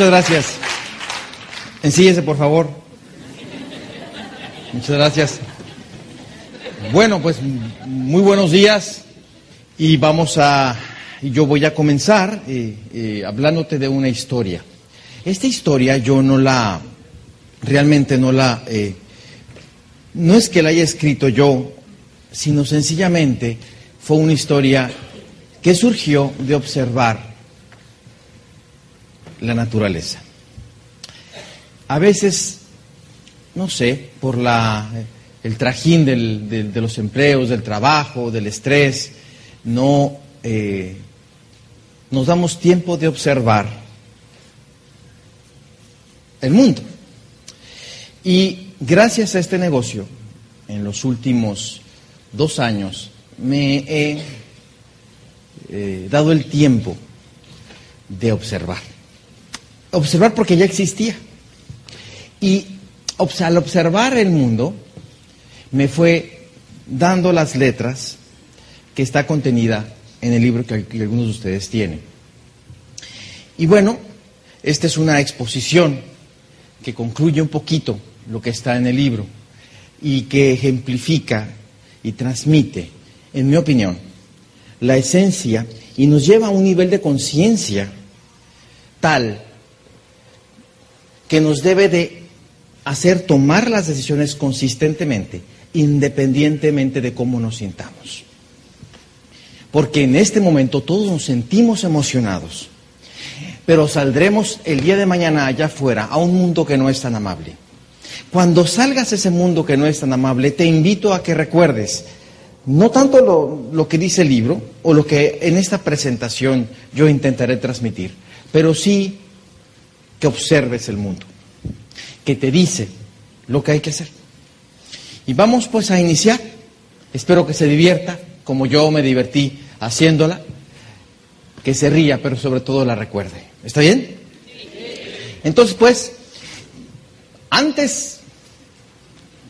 Muchas gracias. Ensíllese, por favor. Muchas gracias. Bueno, pues muy buenos días y vamos a, yo voy a comenzar eh, eh, hablándote de una historia. Esta historia yo no la, realmente no la, eh, no es que la haya escrito yo, sino sencillamente fue una historia que surgió de observar la naturaleza. A veces, no sé, por la, el trajín de los empleos, del trabajo, del estrés, no eh, nos damos tiempo de observar el mundo. Y gracias a este negocio, en los últimos dos años, me he eh, dado el tiempo de observar observar porque ya existía. Y al observar el mundo, me fue dando las letras que está contenida en el libro que, algunos de ustedes tienen. Y bueno, esta es una exposición que concluye un poquito lo que está en el libro y que ejemplifica y transmite, en mi opinión, la esencia y nos lleva a un nivel de conciencia tal que nos debe de hacer tomar las decisiones consistentemente, independientemente de cómo nos sintamos. Porque en este momento todos nos sentimos emocionados, pero saldremos el día de mañana allá afuera a un mundo que no es tan amable. Cuando salgas a ese mundo que no es tan amable, te invito a que recuerdes no tanto lo, lo, que dice el libro o lo que en esta presentación yo intentaré transmitir, pero sí que observes el mundo, que te dice lo que hay que hacer. Y vamos pues a iniciar. Espero que se divierta como yo me divertí haciéndola, que se ría, pero sobre todo la recuerde. ¿Está bien? Entonces pues, antes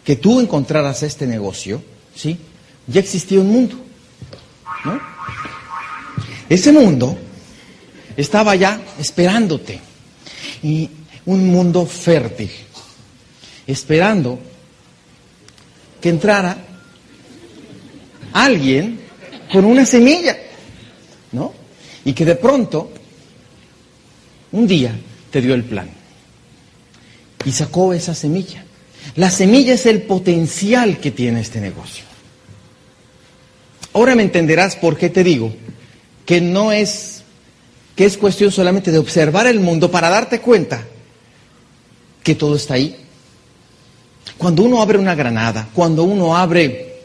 que tú encontraras este negocio, ¿sí? Ya existía un mundo, ¿no? Ese mundo estaba ya esperándote y un mundo fértil, esperando que entrara alguien con una semilla, ¿no? Y que de pronto, un día, te dio el plan y sacó esa semilla. La semilla es el potencial que tiene este negocio. Ahora me entenderás por qué te digo que no es que es cuestión solamente de observar el mundo para darte cuenta que todo está ahí. Cuando uno abre una granada, cuando uno abre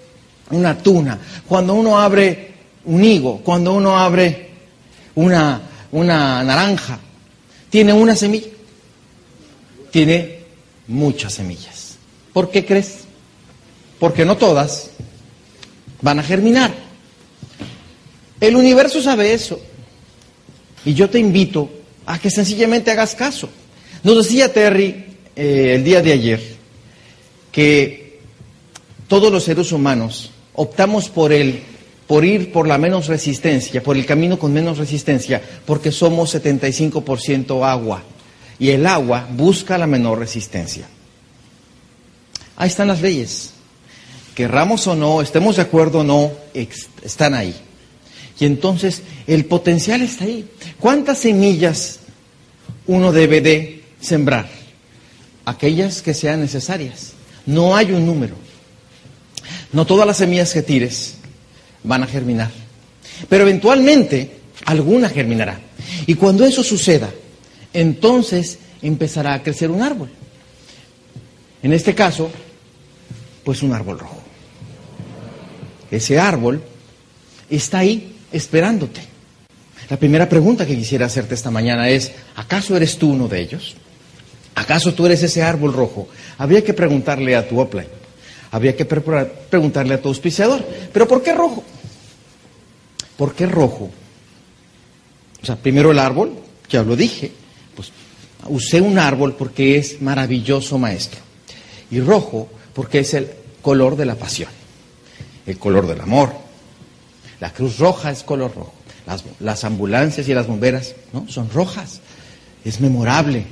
una tuna, cuando uno abre un higo, cuando uno abre una, una naranja, tiene una semilla, tiene muchas semillas. ¿Por qué crees? Porque no todas van a germinar. El universo sabe eso. Y yo te invito a que sencillamente hagas caso. Nos decía Terry eh, el día de ayer que todos los seres humanos optamos por el por ir por la menos resistencia, por el camino con menos resistencia, porque somos 75% agua y el agua busca la menor resistencia. Ahí están las leyes. Querramos o no, estemos de acuerdo o no, están ahí. Y entonces el potencial está ahí. ¿Cuántas semillas uno debe de sembrar? Aquellas que sean necesarias. No hay un número. No todas las semillas que tires van a germinar. Pero eventualmente alguna germinará. Y cuando eso suceda, entonces empezará a crecer un árbol. En este caso, pues un árbol rojo. Ese árbol está ahí esperándote. La primera pregunta que quisiera hacerte esta mañana es, ¿acaso eres tú uno de ellos? ¿Acaso tú eres ese árbol rojo? Habría que preguntarle a tu upline, habría que preguntarle a tu auspiciador, ¿pero por qué rojo? ¿Por qué rojo? O sea, primero el árbol, ya lo dije, pues usé un árbol porque es maravilloso maestro. Y rojo porque es el color de la pasión, el color del amor. La cruz roja es color rojo. Las, ambulancias y las bomberas ¿no? son rojas. Es memorable.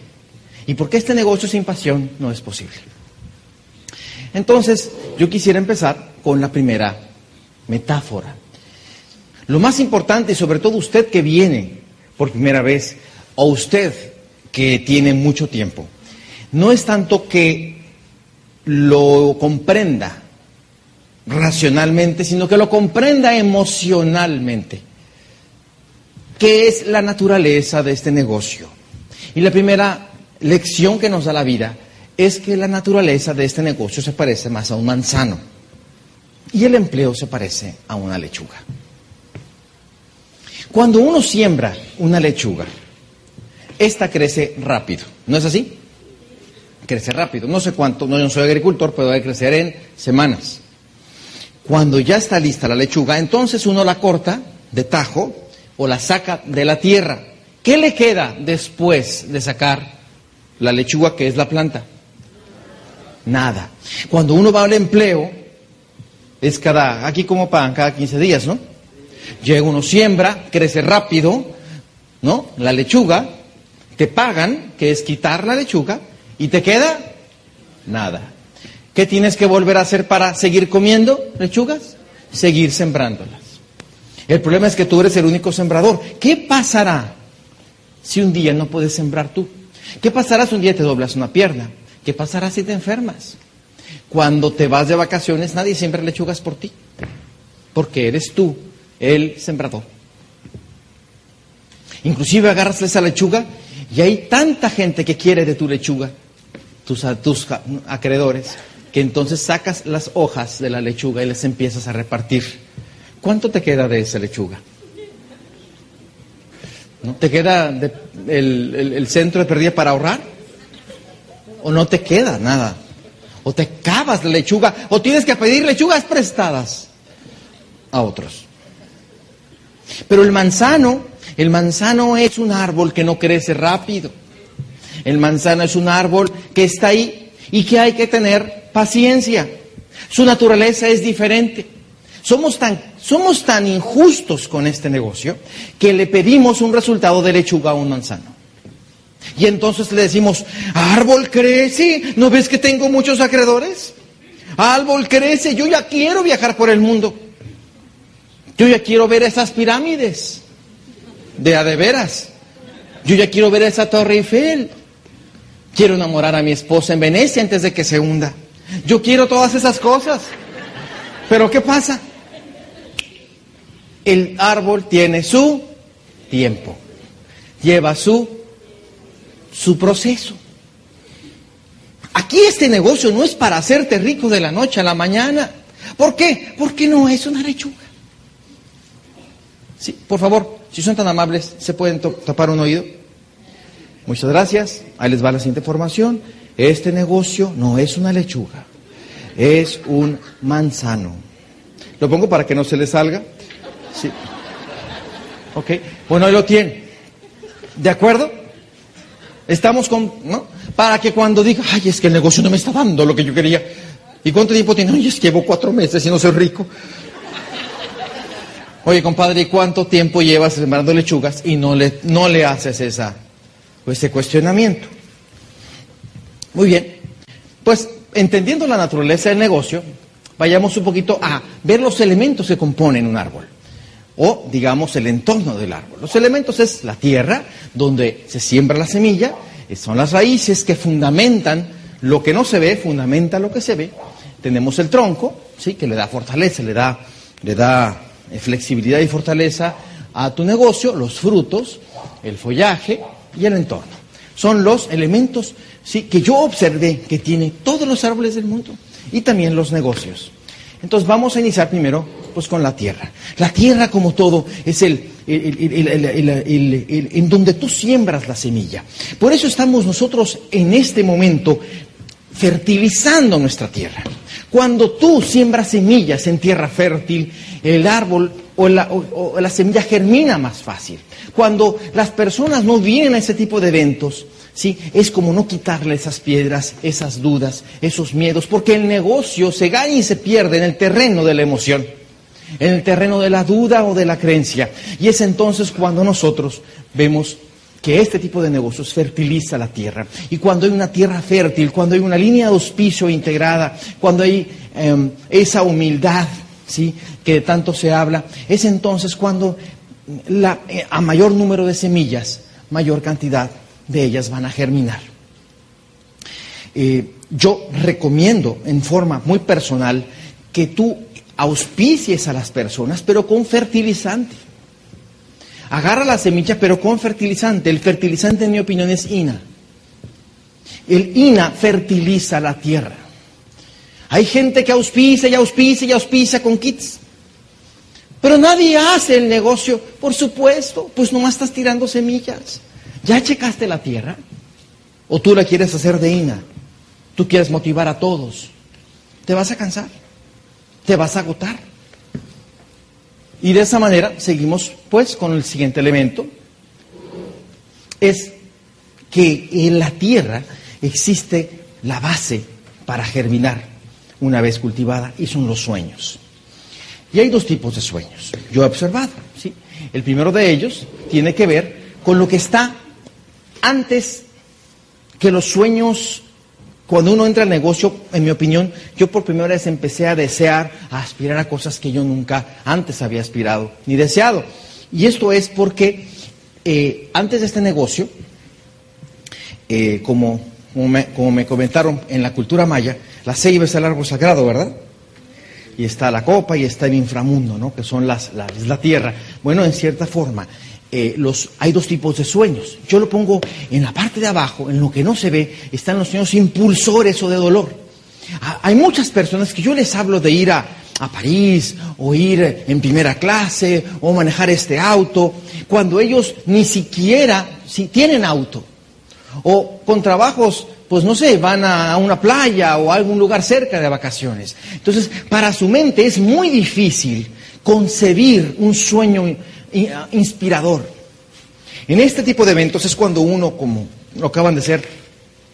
¿Y por qué este negocio sin pasión no es posible? Entonces, yo quisiera empezar con la primera metáfora. Lo más importante, y sobre todo usted que viene por primera vez, o usted que tiene mucho tiempo, no es tanto que lo comprenda racionalmente, sino que lo comprenda emocionalmente. ¿Qué es la naturaleza de este negocio? Y la primera lección que nos da la vida es que la naturaleza de este negocio se parece más a un manzano y el empleo se parece a una lechuga. Cuando uno siembra una lechuga, esta crece rápido, ¿no es así? Crece rápido, no sé cuánto, no, yo no soy agricultor, pero debe crecer en semanas. Cuando ya está lista la lechuga, entonces uno la corta de tajo o la saca de la tierra. ¿Qué le queda después de sacar la lechuga que es la planta? Nada. Cuando uno va al empleo, es cada, aquí como pagan, cada 15 días, ¿no? Llega uno, siembra, crece rápido, ¿no? La lechuga, te pagan, que es quitar la lechuga, y te queda nada. ¿Qué tienes que volver a hacer para seguir comiendo lechugas? Seguir sembrándolas. El problema es que tú eres el único sembrador. ¿Qué pasará si un día no puedes sembrar tú? ¿Qué pasará si un día te doblas una pierna? ¿Qué pasará si te enfermas? Cuando te vas de vacaciones nadie siembra lechugas por ti, porque eres tú el sembrador. Inclusive agarras esa lechuga y hay tanta gente que quiere de tu lechuga, tus, tus acreedores, que entonces sacas las hojas de la lechuga y les empiezas a repartir. ¿Cuánto te queda de esa lechuga? ¿No? ¿Te queda el, centro de pérdida para ahorrar? ¿O no te queda nada? ¿O te cavas la lechuga? ¿O tienes que pedir lechugas prestadas a otros? Pero el manzano, el manzano es un árbol que no crece rápido. El manzano es un árbol que está ahí y que hay que tener paciencia. Su naturaleza es diferente. Somos tan, somos tan injustos con este negocio que le pedimos un resultado de lechuga a un manzano. Y entonces le decimos, árbol crece, ¿no ves que tengo muchos acreedores? Árbol crece, yo ya quiero viajar por el mundo. Yo ya quiero ver esas pirámides de a de veras. Yo ya quiero ver esa torre Eiffel. Quiero enamorar a mi esposa en Venecia antes de que se hunda. Yo quiero todas esas cosas. Pero ¿qué pasa? El árbol tiene su tiempo, lleva su, su proceso. Aquí este negocio no es para hacerte rico de la noche a la mañana. ¿Por qué? Porque no es una lechuga. Sí, por favor, si son tan amables, ¿se pueden tapar un oído? Muchas gracias. Ahí les va la siguiente información. Este negocio no es una lechuga, es un manzano. Lo pongo para que no se le salga. Ok, bueno, ahí lo tiene. ¿De acuerdo? Estamos con, ¿no? Para que cuando diga, ay, es que el negocio no me está dando lo que yo quería. ¿Y cuánto tiempo tiene? Ay, es que llevo cuatro meses y no soy rico. Oye, compadre, ¿y cuánto tiempo llevas sembrando lechugas y no le, no le haces esa, ese cuestionamiento? Muy bien. Pues entendiendo la naturaleza del negocio, vayamos un poquito a ver los elementos que componen un árbol. O, digamos, el entorno del árbol. Los elementos es la tierra, donde se siembra la semilla, eh, son las raíces que fundamentan lo que no se ve, fundamenta lo que se ve. Tenemos el tronco, ¿sí? que le da fortaleza, le da, le da eh, flexibilidad y fortaleza a tu negocio, los frutos, el follaje y el entorno. Son los elementos ¿sí? que yo observé que tiene todos los árboles del mundo y también los negocios. Entonces vamos a iniciar primero pues con la tierra. La tierra como todo es el, en donde tú siembras la semilla. Por eso estamos nosotros en este momento fertilizando nuestra tierra. Cuando tú siembras semillas en tierra fértil, el árbol o la, o la semilla germina más fácil. Cuando las personas no vienen a ese tipo de eventos, ¿sí? Es como no quitarle esas piedras, esas dudas, esos miedos, porque el negocio se gana y se pierde en el terreno de la emoción, en el terreno de la duda o de la creencia. Y es entonces cuando nosotros vemos que este tipo de negocios fertiliza la tierra. Y cuando hay una tierra fértil, cuando hay una línea de auspicio integrada, cuando hay em, esa humildad, ¿sí? que de tanto se habla, es entonces cuando la, eh, a mayor número de semillas, mayor cantidad de ellas van a germinar. Eh, yo recomiendo en forma muy personal que tú auspicies a las personas, pero con fertilizante. Agarra la semilla, pero con fertilizante. El fertilizante, en mi opinión, es INA. El INA fertiliza la tierra. Hay gente que auspicia y auspicia y auspicia con kits. Pero nadie hace el negocio, por supuesto, pues nomás estás tirando semillas. ¿Ya checaste la tierra? ¿O tú la quieres hacer de INA? Tú quieres motivar a todos. Te vas a cansar. Te vas a agotar. Y de esa manera seguimos pues con el siguiente elemento. Es que en la tierra existe la base para germinar una vez cultivada y son los sueños. Y hay dos tipos de sueños. Yo he observado, ¿sí? El primero de ellos tiene que ver con lo que está antes que los sueños, cuando uno entra al negocio, en mi opinión, yo por primera vez empecé a desear, a aspirar a cosas que yo nunca antes había aspirado ni deseado. Y esto es porque eh, antes de este negocio, eh, como, como me, comentaron en la cultura maya, la ceiba es el árbol sagrado, ¿verdad? Y está la copa y está el inframundo, ¿no? Que son las, la, es la tierra. Bueno, en cierta forma, eh, los, hay dos tipos de sueños. Yo lo pongo en la parte de abajo, en lo que no se ve, están los sueños impulsores o de dolor. hay muchas personas que yo les hablo de ir a, París o ir en primera clase o manejar este auto, cuando ellos ni siquiera si tienen auto o con trabajos pues no sé, van a una playa o a algún lugar cerca de vacaciones. Entonces, para su mente es muy difícil concebir un sueño inspirador. En este tipo de eventos es cuando uno, como lo acaban de ser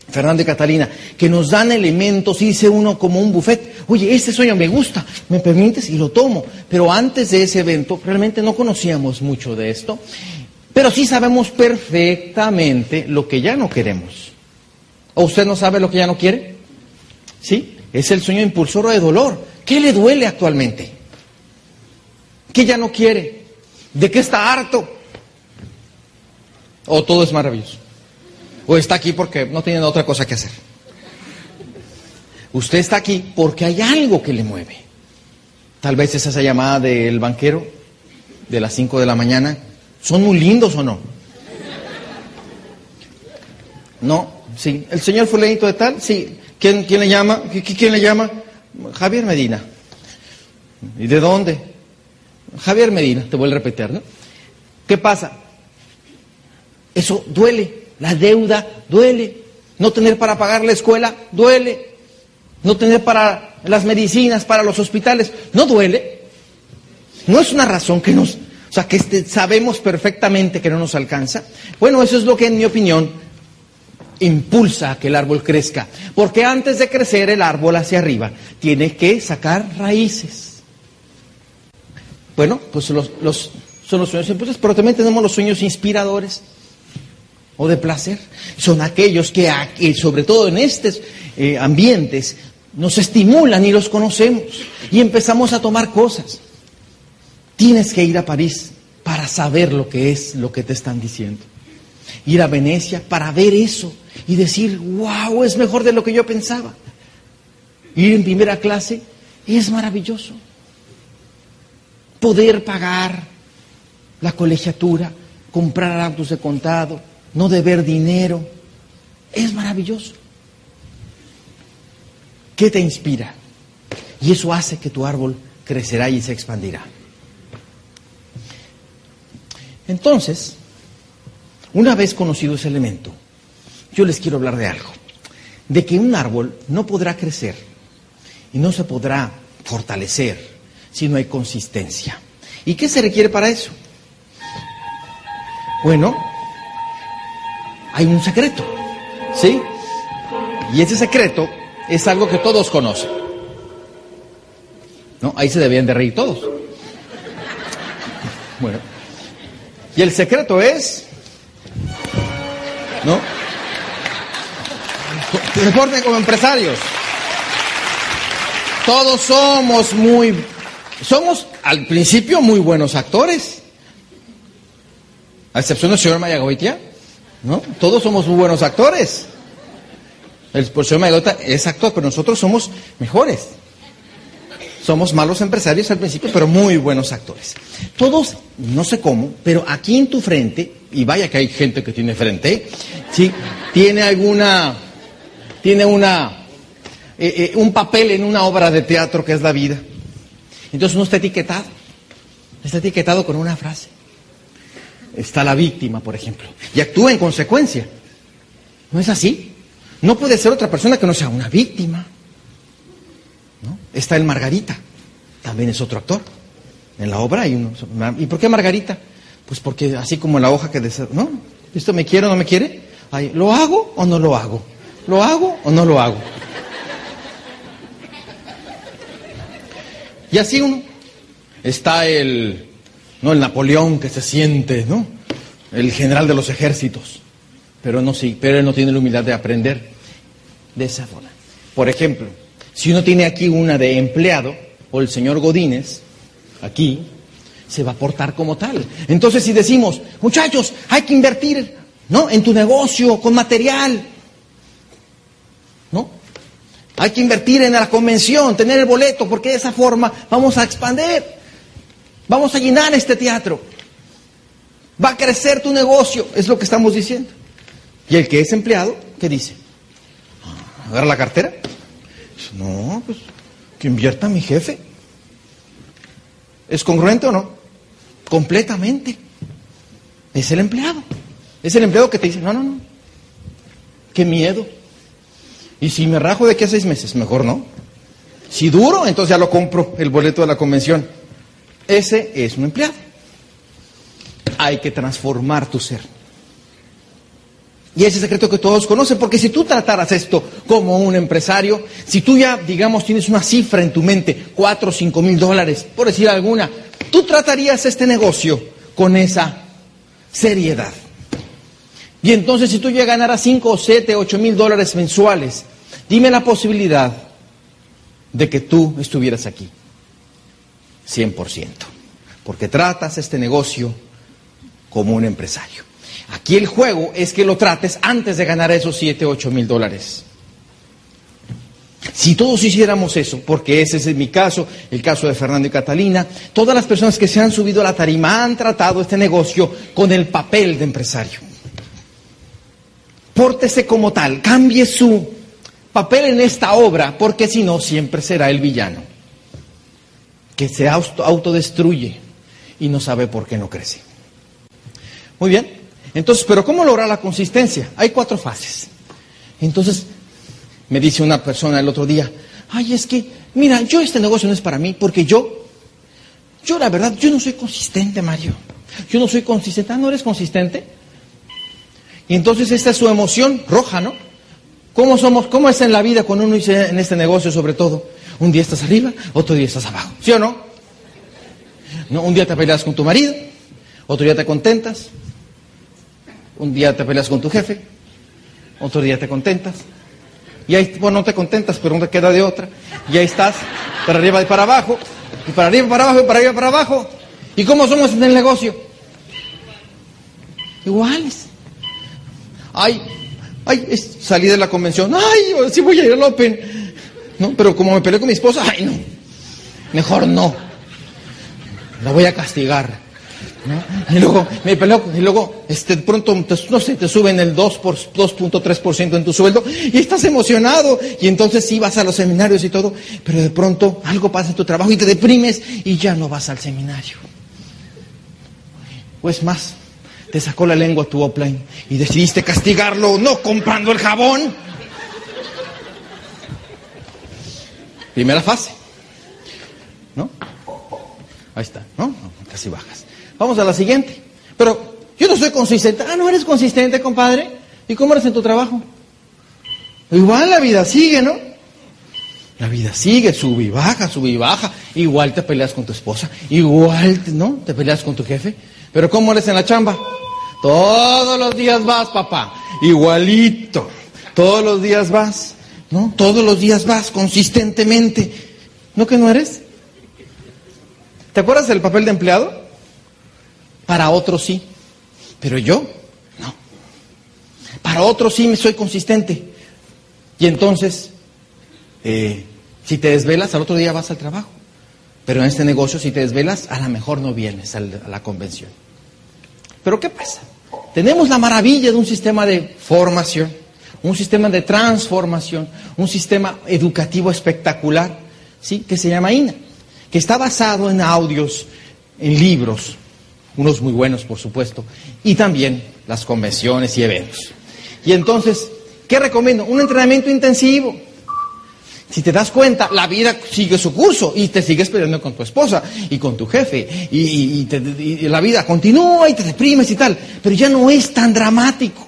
Fernando y Catalina, que nos dan elementos y dice uno como un buffet, oye, este sueño me gusta, me permites y lo tomo. Pero antes de ese evento realmente no conocíamos mucho de esto, pero sí sabemos perfectamente lo que ya no queremos. ¿O usted no sabe lo que ya no quiere? ¿Sí? Es el sueño impulsor de dolor. ¿Qué le duele actualmente? ¿Qué ya no quiere? ¿De qué está harto? ¿O todo es maravilloso? ¿O está aquí porque no tiene otra cosa que hacer? Usted está aquí porque hay algo que le mueve. Tal vez es esa llamada del banquero de las 5 de la mañana. ¿Son muy lindos o no? No, sí. ¿El señor fulanito de tal? Sí. ¿Quién, quién le llama? ¿Quién le llama? Javier Medina. ¿Y de dónde? Javier Medina, te voy a repetir, ¿no? ¿Qué pasa? Eso duele, la deuda duele, no tener para pagar la escuela duele, no tener para las medicinas, para los hospitales, no duele. No es una razón que nos, o sea, que este, sabemos perfectamente que no nos alcanza. Bueno, eso es lo que en mi opinión impulsa a que el árbol crezca, porque antes de crecer el árbol hacia arriba tiene que sacar raíces. Bueno, pues los, son los sueños impulsores, pero también tenemos los sueños inspiradores o de placer. Son aquellos que, sobre todo en estos eh, ambientes, nos estimulan y los conocemos y empezamos a tomar cosas. Tienes que ir a París para saber lo que es lo que te están diciendo. Ir a Venecia para ver eso y decir, wow, es mejor de lo que yo pensaba. Ir en primera clase Es maravilloso. Poder pagar la colegiatura, comprar autos de contado, no deber dinero, es maravilloso. ¿Qué te inspira? Y eso hace que tu árbol crecerá y se expandirá. Entonces, una vez conocido ese elemento, yo les quiero hablar de algo, de que un árbol no podrá crecer y no se podrá fortalecer si no hay consistencia. ¿Y qué se requiere para eso? Bueno, hay un secreto, ¿sí? Y ese secreto es algo que todos conocen. ¿No? Ahí se debían de reír todos. Bueno. Y el secreto es, ¿no? Reporten como empresarios. Todos somos muy, somos al principio muy buenos actores. A excepción del señor Mayagoitia, ¿no? Todos somos muy buenos actores. El señor Mayagoitia es actor, pero nosotros somos mejores. Somos malos empresarios al principio, pero muy buenos actores. Todos, no sé cómo, pero aquí en tu frente, y vaya que hay gente que tiene frente, ¿sí? Tiene alguna, tiene una, eh, eh, un papel en una obra de teatro que es la vida. Entonces uno está etiquetado, está etiquetado con una frase. Está la víctima, por ejemplo, y actúa en consecuencia. ¿No es así? No puede ser otra persona que no sea una víctima. Está el Margarita, también es otro actor. En la obra hay uno. ¿Y por qué Margarita? Pues porque así como la hoja que desea, ¿no? ¿Esto me quiere o no me quiere? ¿Lo hago o no lo hago? ¿Lo hago o no lo hago? Y así uno. Está el, no, el Napoleón que se siente, ¿no? El general de los ejércitos. Pero no sí, pero él no tiene la humildad de aprender de esa forma. Por ejemplo, si uno tiene aquí una de empleado, o el señor Godínez, aquí, se va a portar como tal. Entonces, si decimos, muchachos, hay que invertir, ¿no? En tu negocio, con material, ¿no? Hay que invertir en la convención, tener el boleto, porque de esa forma vamos a expandir, vamos a llenar este teatro. Va a crecer tu negocio, es lo que estamos diciendo. Y el que es empleado, ¿qué dice? Agarra la cartera, no, pues que invierta mi jefe. ¿Es congruente o no? Completamente. Es el empleado. Es el empleado que te dice, no, no, no. Qué miedo. Y si me rajo de aquí a seis meses, mejor no. Si duro, entonces ya lo compro, el boleto de la convención. Ese es un empleado. Hay que transformar tu ser. Y ese secreto que todos conocen, porque si tú trataras esto como un empresario, si tú ya, digamos, tienes una cifra en tu mente, cuatro o cinco mil dólares, por decir alguna, tú tratarías este negocio con esa seriedad. Y entonces si tú ya ganaras cinco o siete, ocho mil dólares mensuales, dime la posibilidad de que tú estuvieras aquí. 100%. Porque tratas este negocio como un empresario. Aquí el juego es que lo trates antes de ganar esos 7, 8 mil dólares. Si todos hiciéramos eso, porque ese es mi caso, el caso de Fernando y Catalina, todas las personas que se han subido a la tarima han tratado este negocio con el papel de empresario. Pórtese como tal, cambie su papel en esta obra, porque si no, siempre será el villano, que se autodestruye y no sabe por qué no crece. Muy bien, entonces, pero ¿cómo lograr la consistencia? Hay cuatro fases. Entonces, me dice una persona el otro día, ay, es que, mira, yo este negocio no es para mí, porque yo, yo la verdad, yo no soy consistente, Mario. Yo no soy consistente. Ah, ¿no eres consistente? Y entonces esta es su emoción roja, ¿no? ¿Cómo somos, cómo es en la vida cuando uno dice en este negocio sobre todo? Un día estás arriba, otro día estás abajo. ¿Sí o no? ¿No? Un día te peleas con tu marido, otro día te contentas, un día te peleas con tu jefe, otro día te contentas. Y ahí, bueno, no te contentas, pero no te queda de otra. Y ahí estás, para arriba y para abajo, y para arriba y para abajo, y para arriba y para abajo. ¿Y cómo somos en el negocio? Iguales. Ay, ay, salí de la convención. Ay, sí voy a ir al Open. ¿No? Pero como me peleé con mi esposa, ay, no. Mejor no. La voy a castigar. ¿no? Y luego, me peleo, y luego, este, pronto, no sé, te suben el 2 por 2.3% en tu sueldo y estás emocionado. Y entonces sí vas a los seminarios y todo, pero de pronto algo pasa en tu trabajo y te deprimes y ya no vas al seminario. Pues más, te sacó la lengua tu offline y decidiste castigarlo no comprando el jabón. Primera fase. ¿No? Ahí está, ¿no? Casi bajas. Vamos a la siguiente. Pero yo no soy consistente. Ah, no eres consistente, compadre. ¿Y cómo eres en tu trabajo? Igual la vida sigue, ¿no? La vida sigue, sube y baja, sube y baja. Igual te peleas con tu esposa. Igual, ¿no? Te peleas con tu jefe. Pero ¿cómo eres en la chamba? Todos los días vas, papá. Igualito. Todos los días vas. ¿No? Todos los días vas consistentemente. ¿No que no eres? ¿Te acuerdas del papel de empleado? Para otros sí. Pero yo, no. Para otros sí me soy consistente. Y entonces, eh, si te desvelas, al otro día vas al trabajo. Pero en este negocio, si te desvelas, a lo mejor no vienes a la convención. Pero ¿qué pasa? Tenemos la maravilla de un sistema de formación, un sistema de transformación, un sistema educativo espectacular, ¿sí? que se llama INA, que está basado en audios, en libros, unos muy buenos, por supuesto, y también las convenciones y eventos. Y entonces, ¿qué recomiendo? Un entrenamiento intensivo. Si te das cuenta, la vida sigue su curso y te sigues peleando con tu esposa y con tu jefe y, la vida continúa y te deprimes y tal, pero ya no es tan dramático.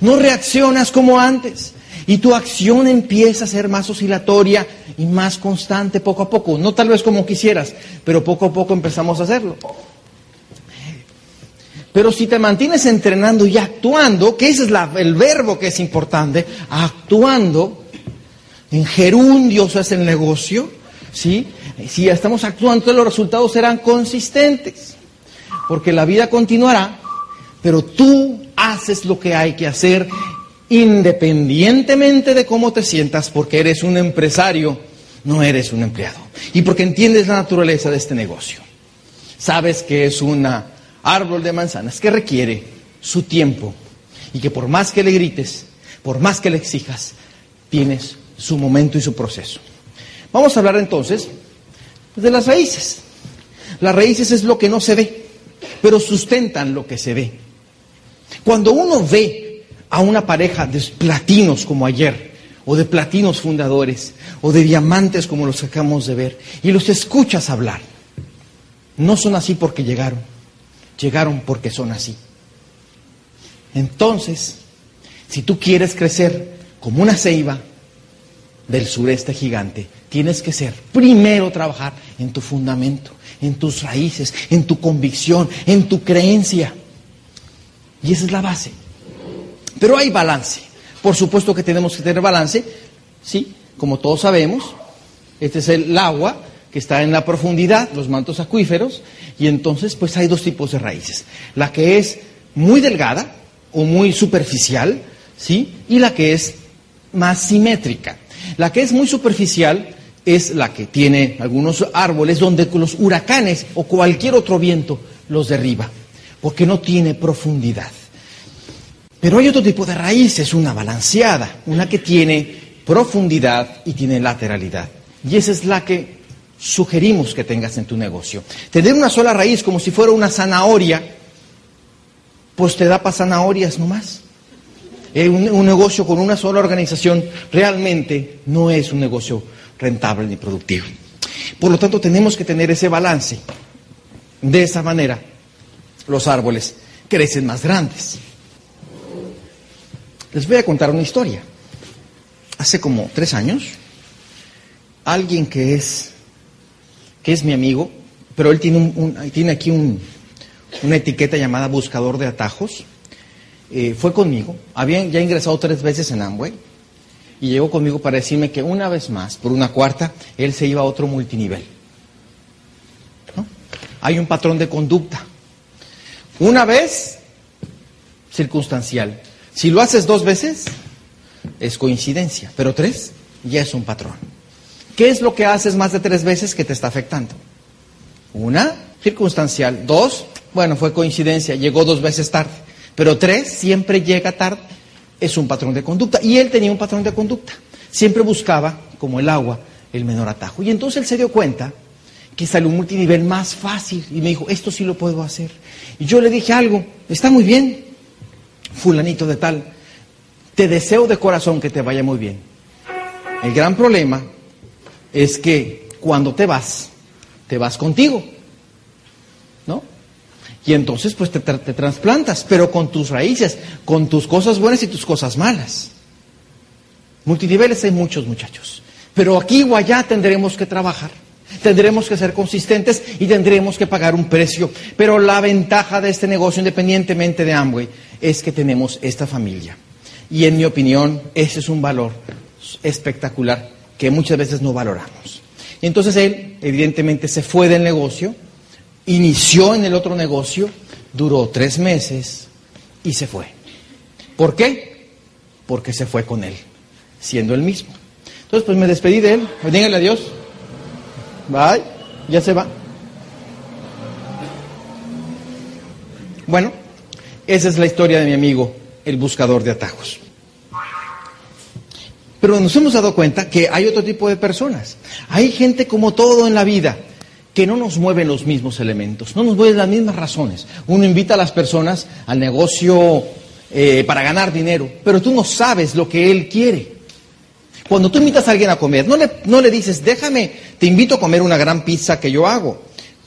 No reaccionas como antes y tu acción empieza a ser más oscilatoria y más constante poco a poco. No tal vez como quisieras, pero poco a poco empezamos a hacerlo. Pero si te mantienes entrenando y actuando, que ese es el verbo que es importante, actuando, en gerundios es el negocio, ¿sí? Si estamos actuando, los resultados serán consistentes, porque la vida continuará, pero tú haces lo que hay que hacer independientemente de cómo te sientas, porque eres un empresario, no eres un empleado, y porque entiendes la naturaleza de este negocio. Sabes que es un árbol de manzanas que requiere su tiempo y que por más que le grites, por más que le exijas, tienes su momento y su proceso. Vamos a hablar entonces de las raíces. Las raíces es lo que no se ve, pero sustentan lo que se ve. Cuando uno ve a una pareja de platinos como ayer, o de platinos fundadores, o de diamantes como los que acabamos de ver, y los escuchas hablar, no son así porque llegaron, llegaron porque son así. Entonces, si tú quieres crecer como una ceiba, del sureste gigante, tienes que ser, primero trabajar en tu fundamento, en tus raíces, en tu convicción, en tu creencia. Y esa es la base. Pero hay balance. Por supuesto que tenemos que tener balance, ¿sí? Como todos sabemos, este es el agua que está en la profundidad, los mantos acuíferos, y entonces pues hay dos tipos de raíces. La que es muy delgada o muy superficial, ¿sí? Y la que es más simétrica. La que es muy superficial es la que tiene algunos árboles donde los huracanes o cualquier otro viento los derriba, porque no tiene profundidad. Pero hay otro tipo de raíces, una balanceada, una que tiene profundidad y tiene lateralidad. Y esa es la que sugerimos que tengas en tu negocio. Tener una sola raíz como si fuera una zanahoria, pues te da para zanahorias nomás. Eh, un, negocio con una sola organización realmente no es un negocio rentable ni productivo. Por lo tanto, tenemos que tener ese balance. De esa manera, los árboles crecen más grandes. Les voy a contar una historia. Hace como tres años, alguien que es, que es mi amigo, pero él tiene, tiene aquí una etiqueta llamada buscador de atajos, eh, fue conmigo, había ya ingresado tres veces en Amway y llegó conmigo para decirme que una vez más, por una cuarta, él se iba a otro multinivel. Hay un patrón de conducta. Una vez, circunstancial. Si lo haces dos veces, es coincidencia, pero tres, ya es un patrón. ¿Qué es lo que haces más de tres veces que te está afectando? Una, circunstancial. Dos, bueno, fue coincidencia, llegó dos veces tarde. Pero tres, siempre llega tarde. Es un patrón de conducta. Y él tenía un patrón de conducta. Siempre buscaba, como el agua, el menor atajo. Y entonces él se dio cuenta que salió un multinivel más fácil y me dijo, esto sí lo puedo hacer. Y yo le dije algo, está muy bien, fulanito de tal, te deseo de corazón que te vaya muy bien. El gran problema es que cuando te vas, te vas contigo. Y entonces pues te, te trasplantas, pero con tus raíces, con tus cosas buenas y tus cosas malas. Multiniveles hay muchos muchachos, pero aquí o allá tendremos que trabajar. Tendremos que ser consistentes y tendremos que pagar un precio. Pero la ventaja de este negocio, independientemente de Amway, es que tenemos esta familia. Y en mi opinión, ese es un valor espectacular que muchas veces no valoramos. Entonces él, evidentemente, se fue del negocio, inició en el otro negocio, duró tres meses y se fue. ¿Por qué? Porque se fue con él, siendo el mismo. Entonces, pues me despedí de él. Díganle adiós. Bye. Ya se va. Bueno, esa es la historia de mi amigo, el buscador de atajos. Pero nos hemos dado cuenta que hay otro tipo de personas. Hay gente como todo en la vida que no nos mueven los mismos elementos, no nos mueven las mismas razones. Uno invita a las personas al negocio eh, para ganar dinero, pero tú no sabes lo que él quiere. Cuando tú invitas a alguien a comer, no le, no le dices, déjame, te invito a comer una gran pizza que yo hago.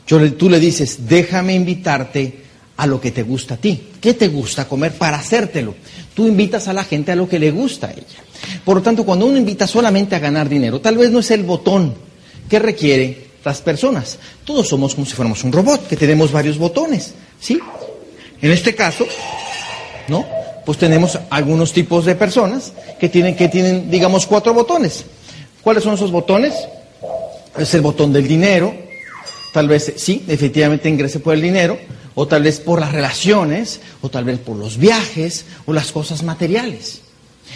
Yo, tú le dices, déjame invitarte a lo que te gusta a ti. ¿Qué te gusta comer para hacértelo? Tú invitas a la gente a lo que le gusta a ella. Por lo tanto, cuando uno invita solamente a ganar dinero, tal vez no es el botón que requiere las personas. Todos somos como si fuéramos un robot, que tenemos varios botones, ¿sí? En este caso, ¿no? pues tenemos algunos tipos de personas que tienen, que tienen, digamos, cuatro botones. ¿Cuáles son esos botones? Es el botón del dinero, tal vez sí, efectivamente ingrese por el dinero, o tal vez por las relaciones, o tal vez por los viajes, o las cosas materiales.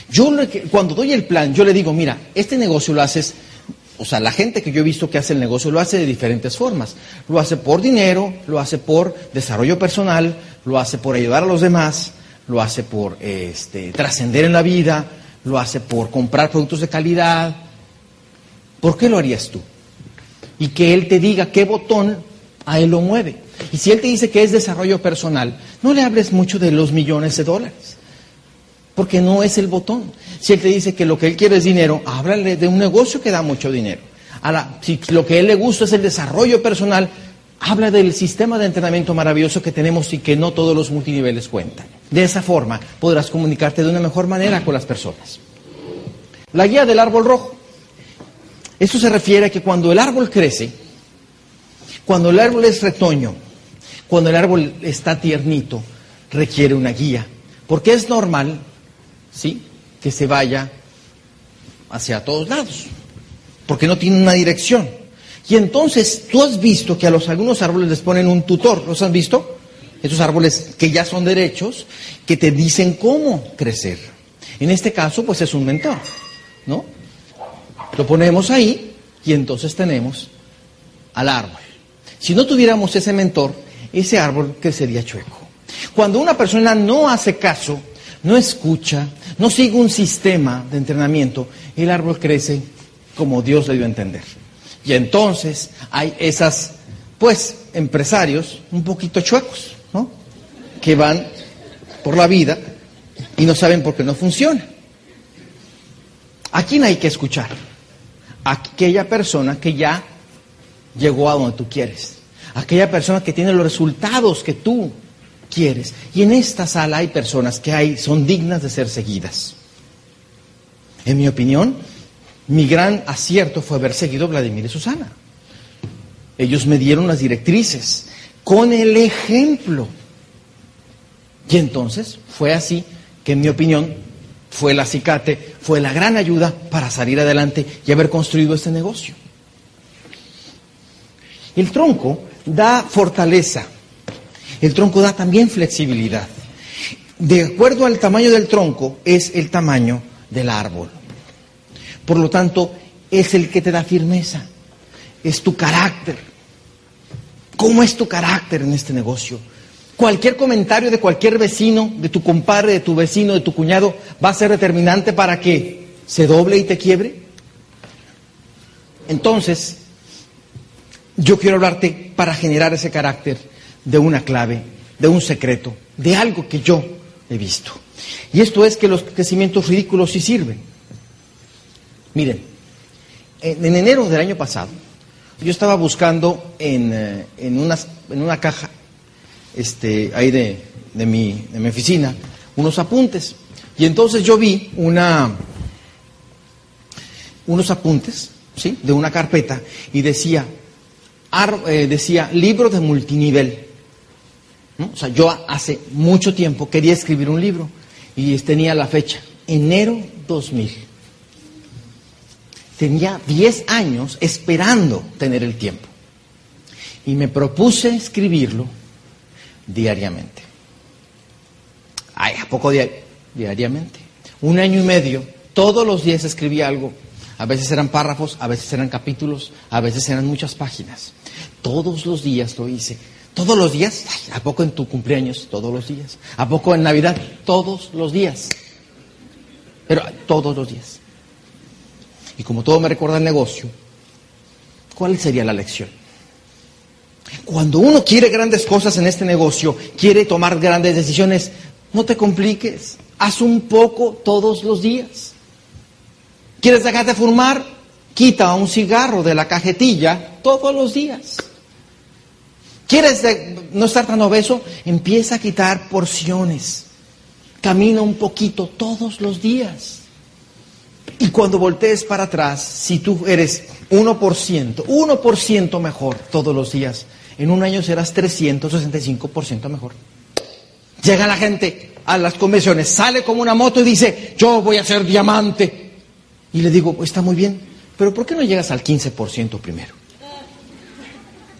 Yo cuando doy el plan, yo le digo, mira, este negocio lo haces, o sea, la gente que yo he visto que hace el negocio lo hace de diferentes formas. Lo hace por dinero, lo hace por desarrollo personal, lo hace por ayudar a los demás, lo hace por este, trascender en la vida, lo hace por comprar productos de calidad. ¿Por qué lo harías tú? Y que él te diga qué botón a él lo mueve. Y si él te dice que es desarrollo personal, no le hables mucho de los millones de dólares, porque no es el botón. Si él te dice que lo que él quiere es dinero, háblale de un negocio que da mucho dinero. Si lo que él le gusta es el desarrollo personal, habla del sistema de entrenamiento maravilloso que tenemos y que no todos los multiniveles cuentan. De esa forma podrás comunicarte de una mejor manera con las personas. La guía del árbol rojo. Esto se refiere a que cuando el árbol crece, cuando el árbol es retoño, cuando el árbol está tiernito, requiere una guía. Porque es normal, ¿sí?, que se vaya hacia todos lados. Porque no tiene una dirección. Y entonces tú has visto que a los algunos árboles les ponen un tutor, ¿los han visto? Esos árboles que ya son derechos, que te dicen cómo crecer. En este caso, pues es un mentor, ¿no? Lo ponemos ahí y entonces tenemos al árbol. Si no tuviéramos ese mentor, ese árbol crecería chueco. Cuando una persona no hace caso, no escucha, no sigue un sistema de entrenamiento, el árbol crece como Dios le dio a entender. Y entonces hay esas, pues, empresarios un poquito chuecos, ¿no? Que van por la vida y no saben por qué no funciona. ¿A quién hay que escuchar? aquella persona que ya llegó a donde tú quieres. Aquella persona que tiene los resultados que tú quieres. Y en esta sala hay personas que hay, son dignas de ser seguidas. En mi opinión, mi gran acierto fue haber seguido a Vladimir y Susana. Ellos me dieron las directrices con el ejemplo. Y entonces fue así que, en mi opinión, fue el acicate, fue la gran ayuda para salir adelante y haber construido este negocio. El tronco da fortaleza, el tronco da también flexibilidad. De acuerdo al tamaño del tronco es el tamaño del árbol. Por lo tanto, es el que te da firmeza, es tu carácter. ¿Cómo es tu carácter en este negocio? Cualquier comentario de cualquier vecino, de tu compadre, de tu vecino, de tu cuñado, va a ser determinante para que se doble y te quiebre. Entonces, yo quiero hablarte para generar ese carácter de una clave, de un secreto, de algo que yo he visto. Y esto es que los crecimientos ridículos sí sirven. Miren, en, enero del año pasado, yo estaba buscando en, eh, en, una, caja este, ahí de, de, mi, de mi oficina unos apuntes. Y entonces yo vi una, unos apuntes ¿sí? de una carpeta y decía, eh, decía libro de multinivel. O sea, yo hace mucho tiempo quería escribir un libro y tenía la fecha, enero 2000. Tenía 10 años esperando tener el tiempo. Y me propuse escribirlo diariamente. Ay, ¿a poco diariamente? Un año y medio, todos los días escribía algo. A veces eran párrafos, a veces eran capítulos, a veces eran muchas páginas. Todos los días lo hice. Todos los días, ¿a poco en tu cumpleaños? Todos los días. ¿A poco en Navidad? Todos los días. Pero todos los días. Y como todo me recuerda el negocio, ¿cuál sería la lección? Cuando uno quiere grandes cosas en este negocio, quiere tomar grandes decisiones, no te compliques. Haz un poco todos los días. ¿Quieres dejar de fumar? Quita un cigarro de la cajetilla todos los días. ¿Quieres no estar tan obeso? Empieza a quitar porciones. Camina un poquito todos los días. Y cuando voltees para atrás, si tú eres 1%, 1% mejor todos los días, en un año serás 365% mejor. Llega la gente a las convenciones, sale como una moto y dice, yo voy a ser diamante. Y le digo, está muy bien, pero ¿por qué no llegas al 15% primero?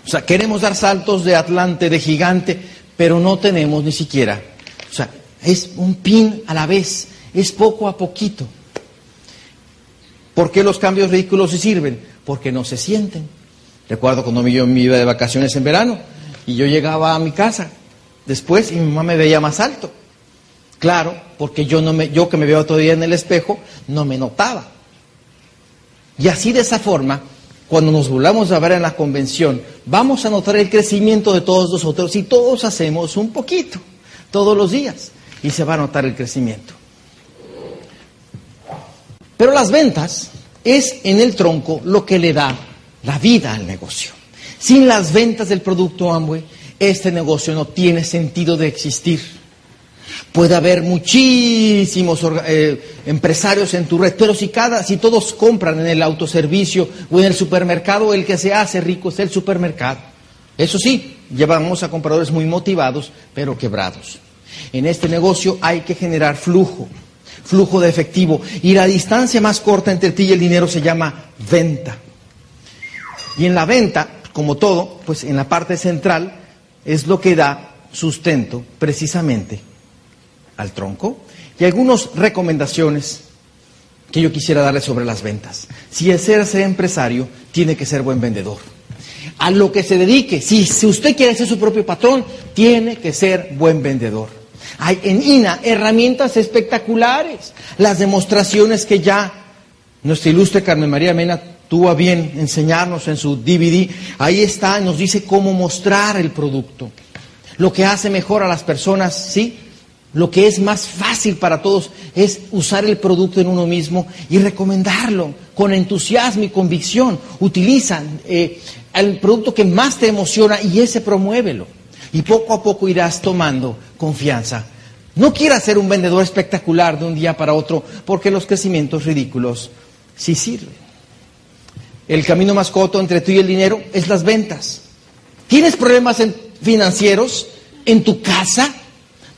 O sea, queremos dar saltos de Atlante, de gigante, pero no tenemos ni siquiera. O sea, es un pin a la vez, es poco a poquito. ¿Por qué los cambios ridículos se sirven? Porque no se sienten. Recuerdo cuando yo me iba de vacaciones en verano y yo llegaba a mi casa después y mi mamá me veía más alto. Claro, porque yo, no me, yo que me veo todavía en el espejo no me notaba. Y así de esa forma cuando nos volvamos a ver en la convención, vamos a notar el crecimiento de todos nosotros y todos hacemos un poquito, todos los días, y se va a notar el crecimiento. Pero las ventas es en el tronco lo que le da la vida al negocio. Sin las ventas del producto Amway, este negocio no tiene sentido de existir. Puede haber muchísimos eh, empresarios en tu red, pero si cada, si todos compran en el autoservicio o en el supermercado, el que se hace rico es el supermercado. Eso sí, llevamos a compradores muy motivados, pero quebrados. En este negocio hay que generar flujo, flujo de efectivo, y la distancia más corta entre ti y el dinero se llama venta. Y en la venta, como todo, pues en la parte central es lo que da sustento precisamente al tronco y algunas recomendaciones que yo quisiera darle sobre las ventas. Si es ser, ser empresario, tiene que ser buen vendedor. A lo que se dedique, si, si usted quiere ser su propio patrón, tiene que ser buen vendedor. Hay en INA herramientas espectaculares, las demostraciones que ya nuestra ilustre Carmen María Mena tuvo a bien enseñarnos en su DVD. Ahí está, nos dice cómo mostrar el producto. Lo que hace mejor a las personas, ¿sí? Lo que es más fácil para todos es usar el producto en uno mismo y recomendarlo con entusiasmo y convicción. Utiliza eh, el producto que más te emociona y ese promuévelo. Y poco a poco irás tomando confianza. No quieras ser un vendedor espectacular de un día para otro porque los crecimientos ridículos sí sirven. El camino más corto entre tú y el dinero es las ventas. ¿Tienes problemas financieros en tu casa?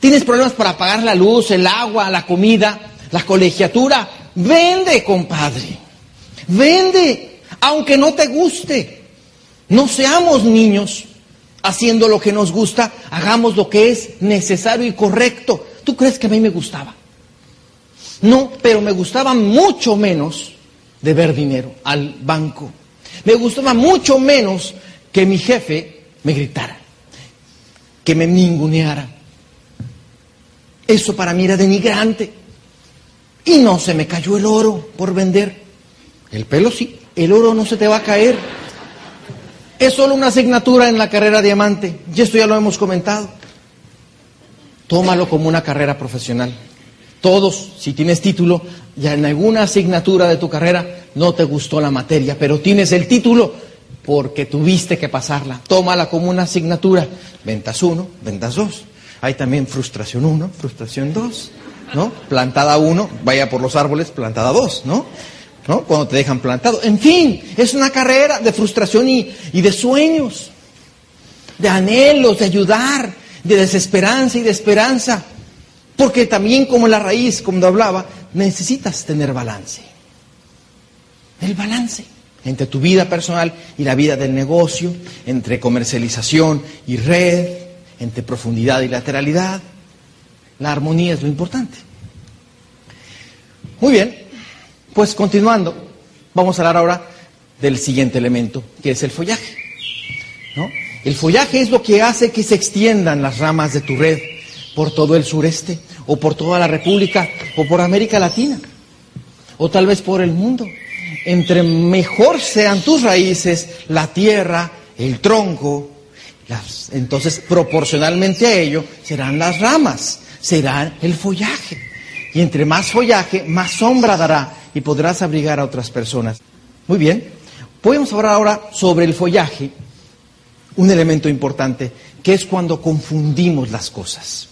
Tienes problemas para pagar la luz, el agua, la comida, la colegiatura. Vende, compadre. Vende, aunque no te guste. No seamos niños haciendo lo que nos gusta, hagamos lo que es necesario y correcto. ¿Tú crees que a mí me gustaba? No, pero me gustaba mucho menos de ver dinero al banco. Me gustaba mucho menos que mi jefe me gritara, que me ninguneara. Eso para mí era denigrante. Y no se me cayó el oro por vender. El pelo sí, el oro no se te va a caer. Es solo una asignatura en la carrera diamante. Y esto ya lo hemos comentado. Tómalo como una carrera profesional. Todos, si tienes título, ya en alguna asignatura de tu carrera no te gustó la materia, pero tienes el título porque tuviste que pasarla. Tómala como una asignatura. Ventas uno, ventas dos. Hay también frustración uno, frustración dos, ¿no? Plantada uno, vaya por los árboles, plantada dos, ¿no? ¿No? Cuando te dejan plantado. En fin, es una carrera de frustración y, y de sueños, de anhelos, de ayudar, de desesperanza y de esperanza. Porque también como la raíz, como hablaba, necesitas tener balance. El balance entre tu vida personal y la vida del negocio, entre comercialización y red, entre profundidad y lateralidad. La armonía es lo importante. Muy bien, pues continuando, vamos a hablar ahora del siguiente elemento, que es el follaje. ¿no? El follaje es lo que hace que se extiendan las ramas de tu red por todo el sureste, o por toda la República, o por América Latina, o tal vez por el mundo. Entre mejor sean tus raíces, la tierra, el tronco, entonces proporcionalmente a ello serán las ramas, será el follaje. Y entre más follaje, más sombra dará y podrás abrigar a otras personas. Muy bien, podemos hablar ahora sobre el follaje, un elemento importante, que es cuando confundimos las cosas.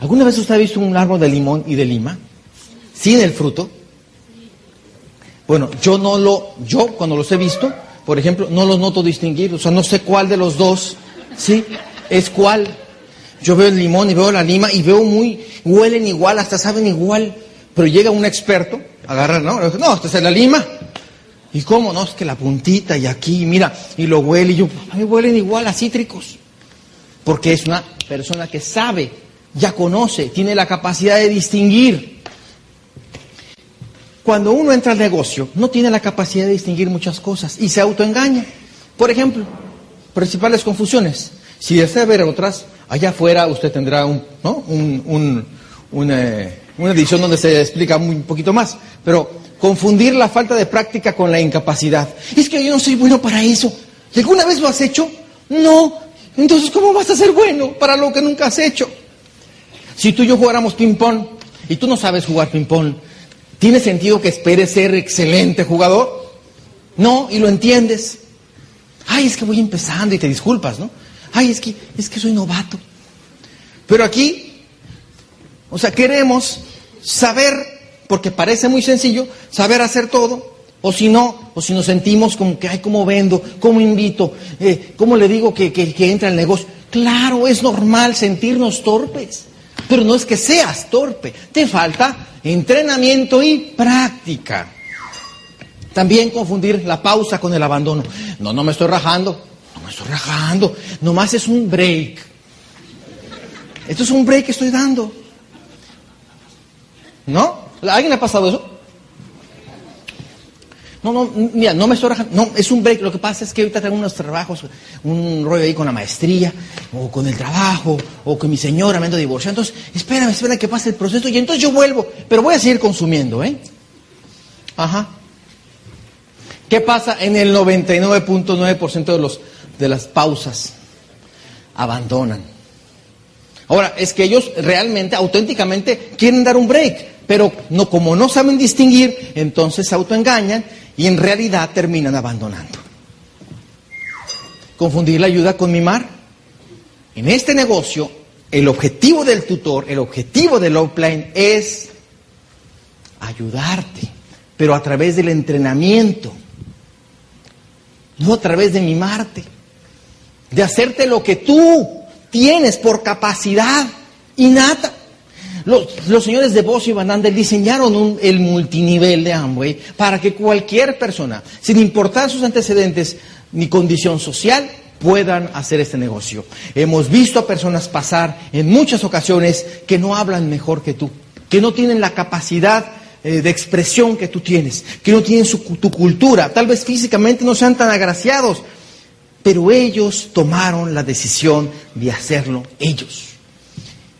¿Alguna vez usted ha visto un árbol de limón y de lima? Sin el fruto. Bueno, yo no lo, yo cuando los he visto, por ejemplo, no los noto distinguir, o sea, no sé cuál de los dos, ¿sí? Es cuál. Yo veo el limón y veo la lima y veo muy, huelen igual, hasta saben igual, pero llega un experto, agarra, no, no, esta es la lima. ¿Y cómo? No, es que la puntita y aquí, mira, y lo huele y yo, a mí huelen igual a cítricos. Porque es una persona que sabe ya conoce, tiene la capacidad de distinguir. Cuando uno entra al negocio, no tiene la capacidad de distinguir muchas cosas y se autoengaña. Por ejemplo, principales confusiones. Si desea ver otras, allá afuera usted tendrá un, un, una edición donde se explica un poquito más. Pero confundir la falta de práctica con la incapacidad. Es que yo no soy bueno para eso. ¿Alguna vez lo has hecho? No. Entonces, ¿cómo vas a ser bueno para lo que nunca has hecho? Si tú y yo jugáramos ping-pong y tú no sabes jugar ping-pong, ¿tiene sentido que esperes ser excelente jugador? No, y lo entiendes. Ay, es que voy empezando y te disculpas, ¿no? Ay, es que, es que soy novato. Pero aquí, o sea, queremos saber, porque parece muy sencillo, saber hacer todo, o si no, o si nos sentimos como que, ay, ¿cómo vendo? ¿Cómo invito? Eh, ¿Cómo le digo que, que, entra al negocio? Claro, es normal sentirnos torpes. Pero no es que seas torpe, te falta entrenamiento y práctica. También confundir la pausa con el abandono. No, no me estoy rajando, no me estoy rajando, nomás es un break. Esto es un break que estoy dando. ¿No? ¿A alguien ha pasado eso? No, no, mira, no me estoy. No, es un break. Lo que pasa es que ahorita tengo unos trabajos, un rollo ahí con la maestría, o con el trabajo, o con mi señora me ando divorciando. Entonces, espérame, espérame que pase el proceso y entonces yo vuelvo. Pero voy a seguir consumiendo, ¿eh? Ajá. ¿Qué pasa en el 99.9% de, los, de las pausas? Abandonan. Ahora, es que ellos realmente, auténticamente, quieren dar un break, pero no, como no saben distinguir, entonces se autoengañan y en realidad terminan abandonando. Confundir la ayuda con mimar. En este negocio, el objetivo del tutor, el objetivo del offline es ayudarte, pero a través del entrenamiento, no a través de mimarte, de hacerte lo que tú tienes por capacidad innata. Los, señores de Bosch y Van Andel diseñaron el multinivel de Amway para que cualquier persona, sin importar sus antecedentes ni condición social, puedan hacer este negocio. Hemos visto a personas pasar en muchas ocasiones que no hablan mejor que tú, que no tienen la capacidad eh, de expresión que tú tienes, que no tienen su, tu cultura, tal vez físicamente no sean tan agraciados, pero ellos tomaron la decisión de hacerlo ellos.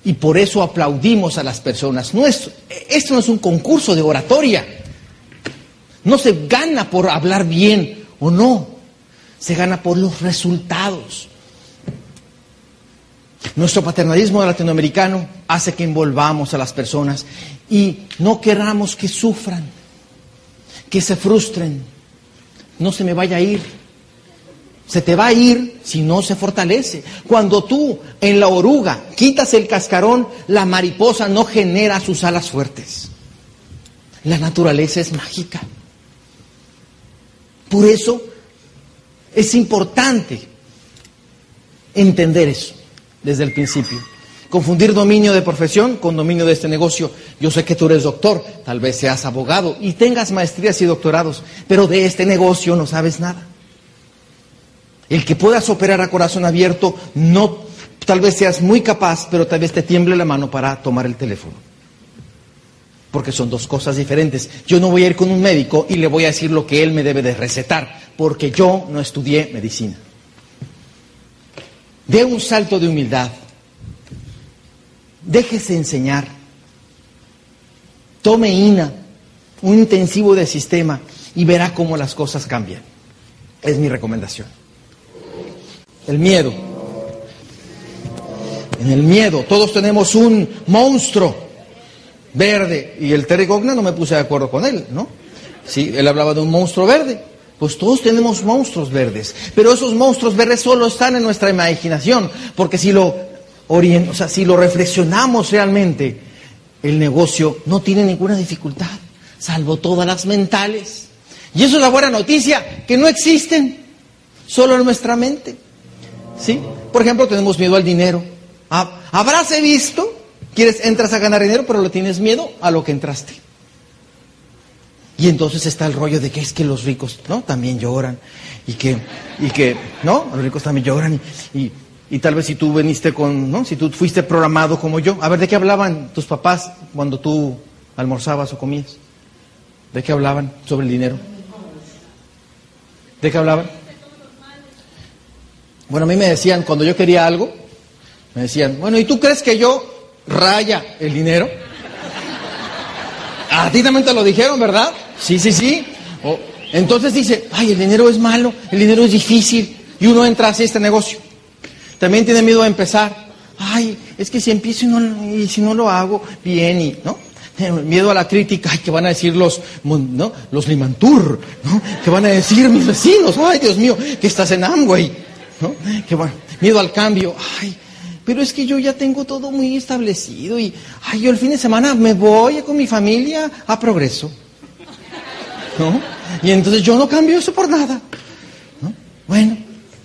Y por eso aplaudimos a las personas. No es, esto no es un concurso de oratoria. No se gana por hablar bien o no. Se gana por los resultados. Nuestro paternalismo latinoamericano hace que envolvamos a las personas y no queramos que sufran, que se frustren. No se me vaya a ir, se te va a ir si no se fortalece. Cuando tú en la oruga quitas el cascarón, la mariposa no genera sus alas fuertes. La naturaleza es mágica. Por eso es importante entender eso desde el principio. Confundir dominio de profesión con dominio de este negocio. Yo sé que tú eres doctor, tal vez seas abogado y tengas maestrías y doctorados, pero de este negocio no sabes nada. El que puedas operar a corazón abierto, no, tal vez seas muy capaz, pero tal vez te tiemble la mano para tomar el teléfono. Porque son dos cosas diferentes. Yo no voy a ir con un médico y le voy a decir lo que él me debe de recetar, porque yo no estudié medicina. Dé un salto de humildad. Déjese enseñar. Tome INA, un intensivo de sistema, y verá cómo las cosas cambian. Es mi recomendación. El miedo. En el miedo, todos tenemos un monstruo verde. Y el Terry Gogna no me puse de acuerdo con él, ¿no? Sí, él hablaba de un monstruo verde. Pues todos tenemos monstruos verdes, pero esos monstruos verdes solo están en nuestra imaginación, porque si lo, o sea, si lo reflexionamos realmente, el negocio no tiene ninguna dificultad, salvo todas las mentales. Y eso es la buena noticia, que no existen, solo en nuestra mente. ¿Sí? Por ejemplo, tenemos miedo al dinero. Ah, ¿Habráse visto? Quieres, entras a ganar dinero, pero le tienes miedo a lo que entraste. Y entonces está el rollo de que es que los ricos, ¿no? También lloran. Y que, y que, ¿no? Los ricos también lloran. Y, y, tal vez si tú viniste con, ¿no? Si tú fuiste programado como yo. A ver, ¿de qué hablaban tus papás cuando tú almorzabas o comías? ¿De qué hablaban sobre el dinero? ¿De qué hablaban? Bueno, a mí me decían, cuando yo quería algo, me decían, bueno, ¿y tú crees que yo raya el dinero? A ti también te lo dijeron, ¿verdad? Sí, sí, sí. entonces dice, ay, el dinero es malo, el dinero es difícil, y uno entra hacia este negocio. También tiene miedo a empezar. Ay, es que si empiezo y, no, y si no lo hago bien, y, ¿no? Miedo a la crítica, ay, que van a decir los, ¿no? Los Limantur, ¿no? Que van a decir mis vecinos, ay, Dios mío, que estás en Amway, ¿no? Que bueno, miedo al cambio, ay, pero es que yo ya tengo todo muy establecido y, ay, yo el fin de semana me voy con mi familia a progreso. ¿No? Y entonces yo no cambio eso por nada. ¿No? Bueno,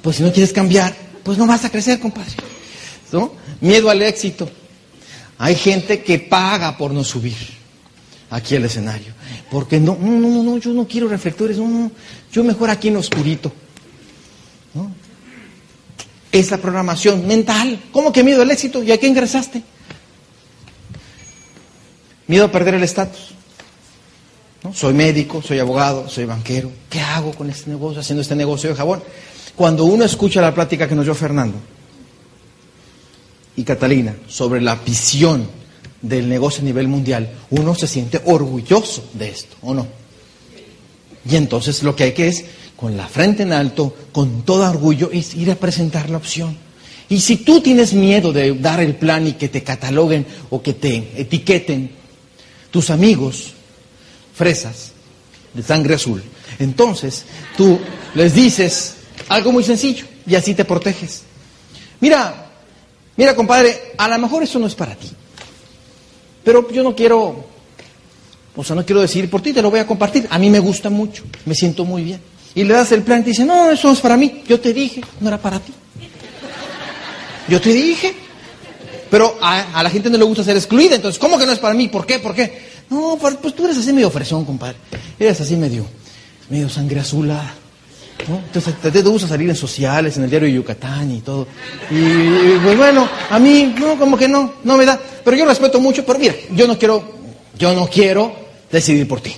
pues si no quieres cambiar, pues no vas a crecer, compadre. ¿No? Miedo al éxito. Hay gente que paga por no subir aquí al escenario. Porque no, no, no, no, yo no quiero reflectores, no, no, yo mejor aquí en oscurito. ¿No? Esa programación mental. ¿Cómo que miedo al éxito? ¿Y a qué ingresaste? Miedo a perder el estatus. Soy médico, soy abogado, soy banquero. ¿Qué hago con este negocio, haciendo este negocio de jabón? Cuando uno escucha la plática que nos dio Fernando y Catalina sobre la visión del negocio a nivel mundial, uno se siente orgulloso de esto, ¿o no? Y entonces lo que hay que es con la frente en alto, con todo orgullo, es ir a presentar la opción. Y si tú tienes miedo de dar el plan y que te cataloguen o que te etiqueten, tus amigos, fresas de sangre azul, entonces tú les dices algo muy sencillo y así te proteges. Mira, mira compadre, a lo mejor eso no es para ti, pero yo no quiero, o sea, no quiero decir por ti, te lo voy a compartir. A mí me gusta mucho, me siento muy bien. Y le das el plan y te dice, no, eso no es para mí. Yo te dije, no era para ti. Yo te dije. Pero a, la gente no le gusta ser excluida, entonces, ¿cómo que no es para mí? ¿Por qué? ¿Por qué? No, pues, pues tú eres así medio fresón, compadre. Eres así medio, medio sangre azulada. Entonces te, te, gusta salir en sociales, en el diario de Yucatán y todo. Y pues bueno, a mí, no, como que no, no me da. Pero yo respeto mucho, pero mira, yo no quiero, yo no quiero decidir por ti.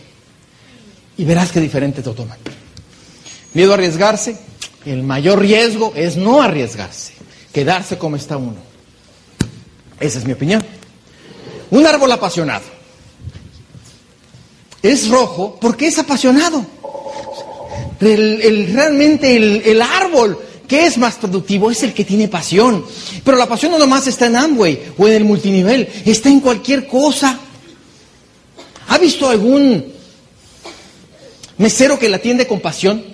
Y verás qué diferente te toman. Miedo a arriesgarse. El mayor riesgo es no arriesgarse, quedarse como está uno. Esa es mi opinión. Un árbol apasionado. Es rojo porque es apasionado. realmente el, el árbol que es más productivo es el que tiene pasión. Pero la pasión no nomás está en Amway o en el multinivel, está en cualquier cosa. ¿Ha visto algún mesero que la atiende con pasión?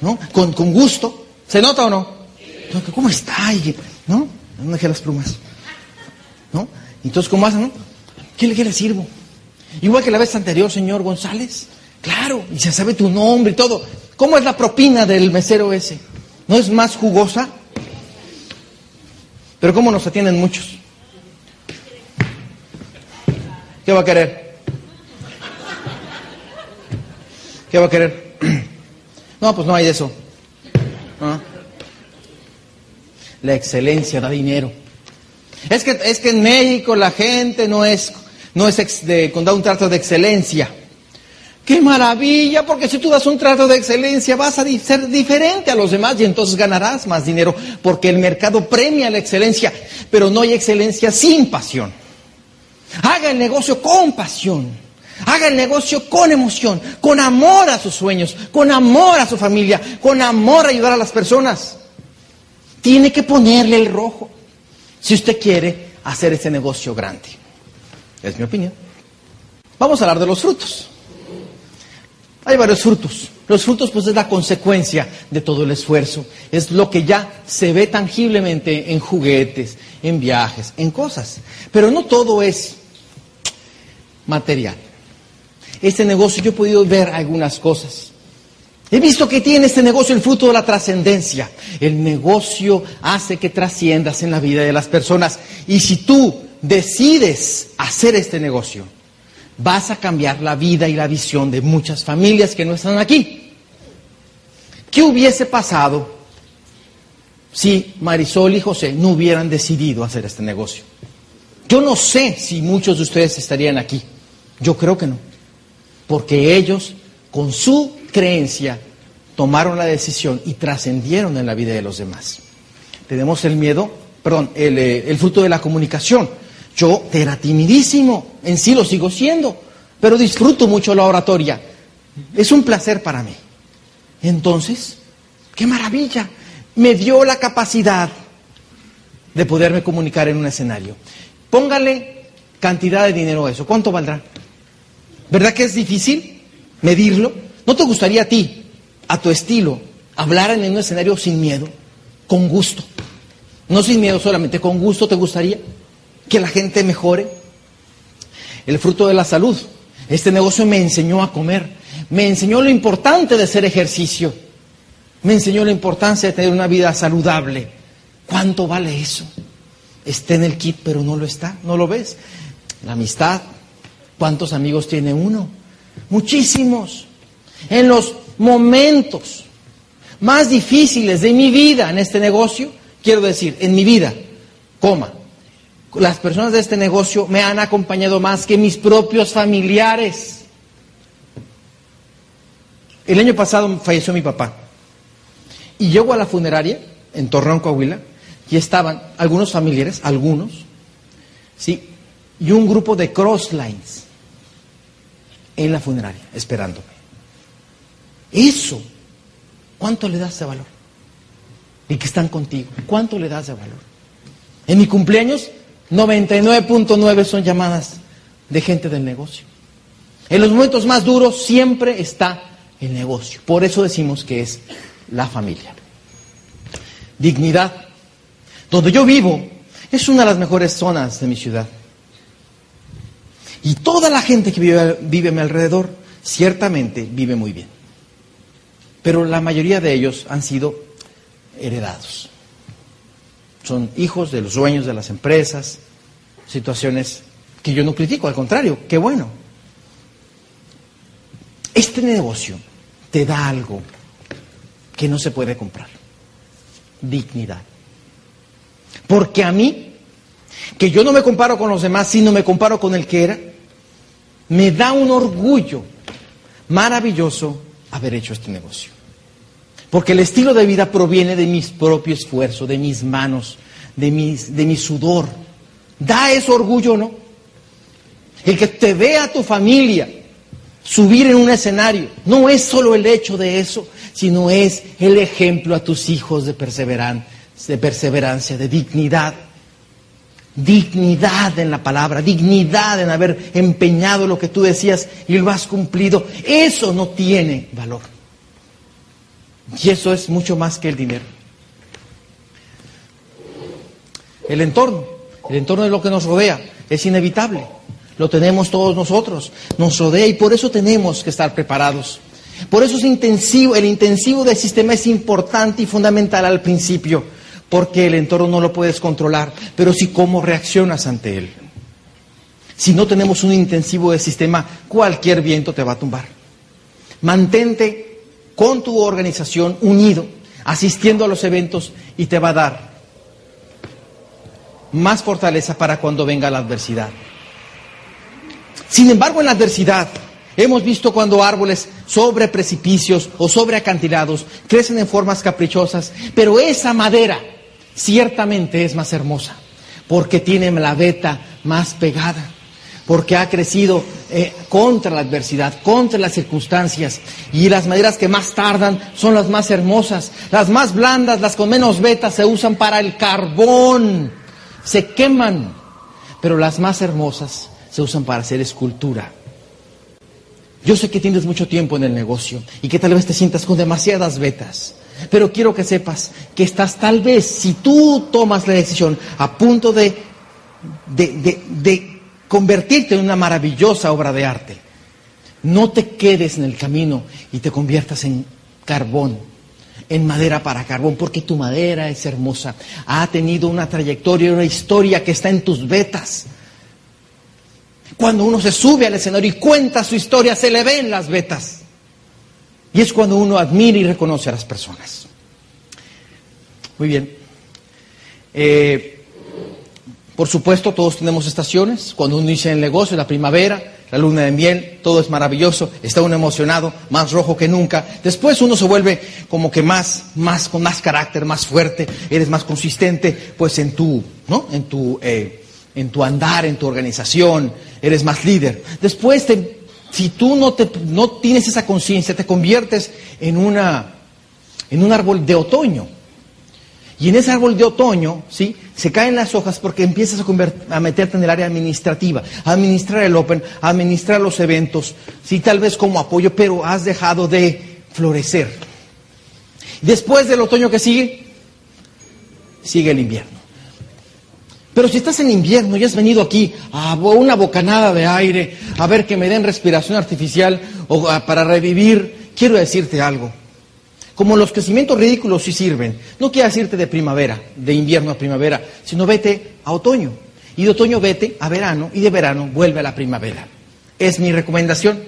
¿No? Con, gusto. ¿Se nota o no? ¿Cómo está? ¿No? No dejé las plumas. ¿No? Entonces, ¿cómo hacen? ¿Qué le, le sirvo? Igual que la vez anterior, señor González. Claro, y se sabe tu nombre y todo. ¿Cómo es la propina del mesero ese? ¿No es más jugosa? Pero ¿cómo nos atienden muchos? ¿Qué va a querer? ¿Qué va a querer? No, pues no hay de eso. La excelencia da dinero. Es que, es que en México la gente no es, no es de, da un trato de excelencia. ¡Qué maravilla! Porque si tú das un trato de excelencia vas a ser diferente a los demás y entonces ganarás más dinero porque el mercado premia la excelencia, pero no hay excelencia sin pasión. Haga el negocio con pasión. Haga el negocio con emoción, con amor a sus sueños, con amor a su familia, con amor a ayudar a las personas. Tiene que ponerle el rojo si usted quiere hacer ese negocio grande. Es mi opinión. Vamos a hablar de los frutos. Hay varios frutos. Los frutos pues es la consecuencia de todo el esfuerzo. Es lo que ya se ve tangiblemente en juguetes, en viajes, en cosas. Pero no todo es material. Este negocio yo he podido ver algunas cosas. He visto que tiene este negocio el fruto de la trascendencia. El negocio hace que trasciendas en la vida de las personas. Y si tú decides hacer este negocio, vas a cambiar la vida y la visión de muchas familias que no están aquí. ¿Qué hubiese pasado si Marisol y José no hubieran decidido hacer este negocio? Yo no sé si muchos de ustedes estarían aquí. Yo creo que no. Porque ellos, con su creencia, tomaron la decisión y trascendieron en la vida de los demás. Tenemos el miedo, perdón, el, eh, fruto de la comunicación. Yo era timidísimo, en sí lo sigo siendo, pero disfruto mucho la oratoria. Es un placer para mí. Entonces, qué maravilla. Me dio la capacidad de poderme comunicar en un escenario. Póngale cantidad de dinero a eso. ¿Cuánto valdrá? ¿Verdad que es difícil medirlo? ¿No te gustaría a ti, a tu estilo, hablar en un escenario sin miedo, con gusto? No sin miedo solamente, con gusto te gustaría que la gente mejore. El fruto de la salud. Este negocio me enseñó a comer, me enseñó lo importante de hacer ejercicio, me enseñó la importancia de tener una vida saludable. ¿Cuánto vale eso? Está en el kit, pero no lo está, no lo ves. La amistad, ¿cuántos amigos tiene uno? Muchísimos. En los momentos más difíciles de mi vida en este negocio, quiero decir, en mi vida, coma, las personas de este negocio me han acompañado más que mis propios familiares. El año pasado falleció mi papá. Y llego a la funeraria en Torreón, Coahuila, y estaban algunos familiares, algunos, ¿sí? Y un grupo de crosslines en la funeraria, esperándome. Eso, ¿cuánto le das de valor? Y que están contigo, ¿cuánto le das de valor? En mi cumpleaños 99.9 son llamadas de gente del negocio. En los momentos más duros siempre está el negocio. Por eso decimos que es la familia. Dignidad. Donde yo vivo es una de las mejores zonas de mi ciudad. Y toda la gente que vive, a mi alrededor ciertamente vive muy bien. Pero la mayoría de ellos han sido heredados son hijos de los dueños de las empresas, situaciones que yo no critico, al contrario, qué bueno. Este negocio te da algo que no se puede comprar, dignidad. Porque a mí, que yo no me comparo con los demás, sino me comparo con el que era, Me da un orgullo maravilloso haber hecho este negocio. Porque el estilo de vida proviene de mis propios esfuerzos, de mis manos, de, mis, de mi sudor. Da ese orgullo, ¿no? El que te vea tu familia subir en un escenario, no es solo el hecho de eso, sino es el ejemplo a tus hijos de perseverancia, de, perseverancia, de dignidad. Dignidad en la palabra, dignidad en haber empeñado lo que tú decías y lo has cumplido. Eso no tiene valor. Y eso es mucho más que el dinero. El entorno, el entorno de lo que nos rodea, es inevitable. Lo tenemos todos nosotros, nos rodea y por eso tenemos que estar preparados. Por eso es intensivo, el intensivo del sistema es importante y fundamental al principio, porque el entorno no lo puedes controlar, pero sí cómo reaccionas ante él. Si no tenemos un intensivo del sistema, cualquier viento te va a tumbar. Mantente con tu organización unido, asistiendo a los eventos y te va a dar más fortaleza para cuando venga la adversidad. Sin embargo, en la adversidad hemos visto cuando árboles sobre precipicios o sobre acantilados crecen en formas caprichosas, pero esa madera ciertamente es más hermosa porque tiene la veta más pegada porque ha crecido eh, contra la adversidad, contra las circunstancias. Y las maderas que más tardan son las más hermosas. Las más blandas, las con menos vetas, se usan para el carbón. Se queman. Pero las más hermosas se usan para hacer escultura. Yo sé que tienes mucho tiempo en el negocio y que tal vez te sientas con demasiadas vetas. Pero quiero que sepas que estás tal vez, si tú tomas la decisión, a punto de, de, de convertirte en una maravillosa obra de arte. No te quedes en el camino y te conviertas en carbón, en madera para carbón, porque tu madera es hermosa. Ha tenido una trayectoria, una historia que está en tus vetas. Cuando uno se sube al escenario y cuenta su historia, se le ven las vetas. Y es cuando uno admira y reconoce a las personas. Muy bien. Eh, por supuesto, todos tenemos estaciones. Cuando uno inicia el negocio, la primavera, la luna de miel, todo es maravilloso, está uno emocionado, más rojo que nunca. Después uno se vuelve como que más, más, con más carácter, más fuerte, eres más consistente, pues en tu, ¿no? En tu, eh, en tu andar, en tu organización, eres más líder. Después, si tú no, tienes esa conciencia, te conviertes en un árbol de otoño. Y en ese árbol de otoño, ¿sí? Se caen las hojas porque empiezas a, a, meterte en el área administrativa, a administrar el Open, a administrar los eventos, sí, tal vez como apoyo, pero has dejado de florecer. Después del otoño que sigue, sigue el invierno. Pero si estás en invierno y has venido aquí a una bocanada de aire, a ver que me den respiración artificial o para revivir, quiero decirte algo. Como los crecimientos ridículos sí sirven. No quieras irte de primavera, de invierno a primavera, sino vete a otoño. Y de otoño vete a verano y de verano vuelve a la primavera. Es mi recomendación.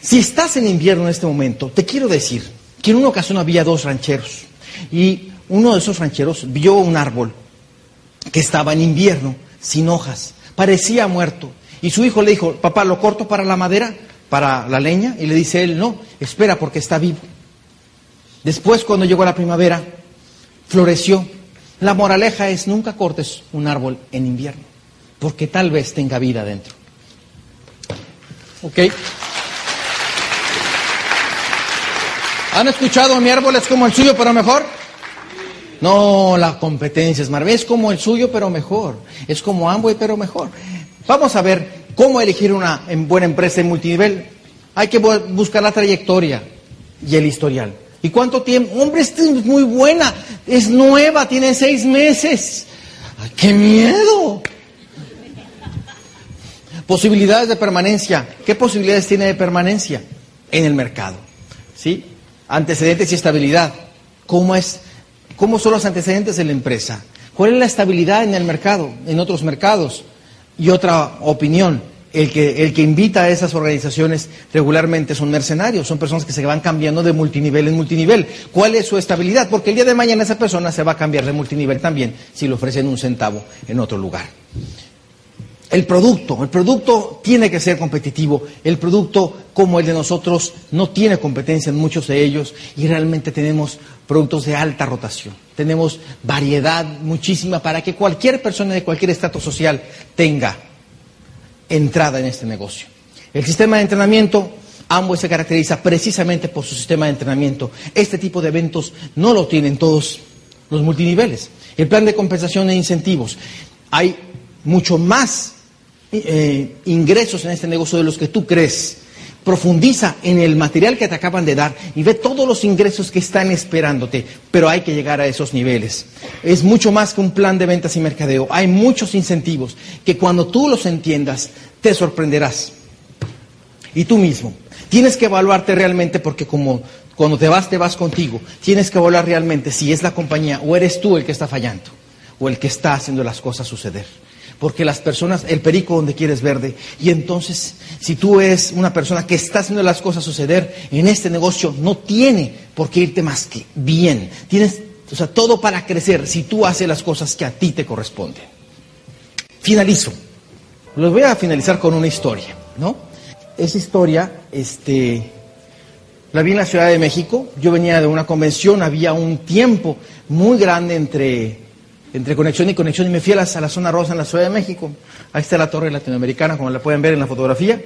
Si estás en invierno en este momento, te quiero decir que en una ocasión había dos rancheros y uno de esos rancheros vio un árbol que estaba en invierno, sin hojas, parecía muerto. Y su hijo le dijo, papá, ¿lo corto para la madera, para la leña? Y le dice él, no, espera porque está vivo. Después, cuando llegó la primavera, floreció. La moraleja es nunca cortes un árbol en invierno, porque tal vez tenga vida dentro. ¿Ok? ¿Han escuchado mi árbol es como el suyo, pero mejor? No, la competencia es. Es como el suyo, pero mejor. Es como Amway, pero mejor. Vamos a ver cómo elegir una buena empresa en multinivel. Hay que buscar la trayectoria y el historial. ¿Y cuánto tiempo? Hombre, es muy buena, es nueva, tiene seis meses. ¡Qué miedo! Posibilidades de permanencia. ¿Qué posibilidades tiene de permanencia en el mercado? ¿Sí? Antecedentes y estabilidad. ¿Cómo, es, ¿Cómo son los antecedentes de la empresa? ¿Cuál es la estabilidad en el mercado, en otros mercados? Y otra opinión, el que, el que invita a esas organizaciones regularmente son mercenarios, son personas que se van cambiando de multinivel en multinivel. ¿Cuál es su estabilidad? Porque el día de mañana esa persona se va a cambiar de multinivel también si le ofrecen un centavo en otro lugar. El producto, el producto tiene que ser competitivo. El producto como el de nosotros no tiene competencia en muchos de ellos y realmente tenemos productos de alta rotación. Tenemos variedad muchísima para que cualquier persona de cualquier estatus social tenga entrada en este negocio. El sistema de entrenamiento, ambos se caracteriza precisamente por su sistema de entrenamiento. Este tipo de eventos no lo tienen todos los multiniveles. El plan de compensación e incentivos. Hay mucho más eh, ingresos en este negocio de los que tú crees. Profundiza en el material que te acaban de dar y ve todos los ingresos que están esperándote, pero hay que llegar a esos niveles. Es mucho más que un plan de ventas y mercadeo. Hay muchos incentivos que cuando tú los entiendas te sorprenderás. Y tú mismo. Tienes que evaluarte realmente porque como cuando te vas, te vas contigo. Tienes que evaluar realmente si es la compañía o eres tú el que está fallando o el que está haciendo las cosas suceder porque las personas, el perico donde quieres verde. Y entonces, si tú eres una persona que está haciendo las cosas suceder en este negocio, no tiene por qué irte más que bien. Tienes, o sea, todo para crecer si tú haces las cosas que a ti te corresponden. Finalizo. Los voy a finalizar con una historia, ¿no? Esa historia, este, la vi en la Ciudad de México. Yo venía de una convención, había un tiempo muy grande entre entre conexión y conexión y me fui a la, zona rosa en la Ciudad de México. Ahí está la torre latinoamericana, como la pueden ver en la fotografía.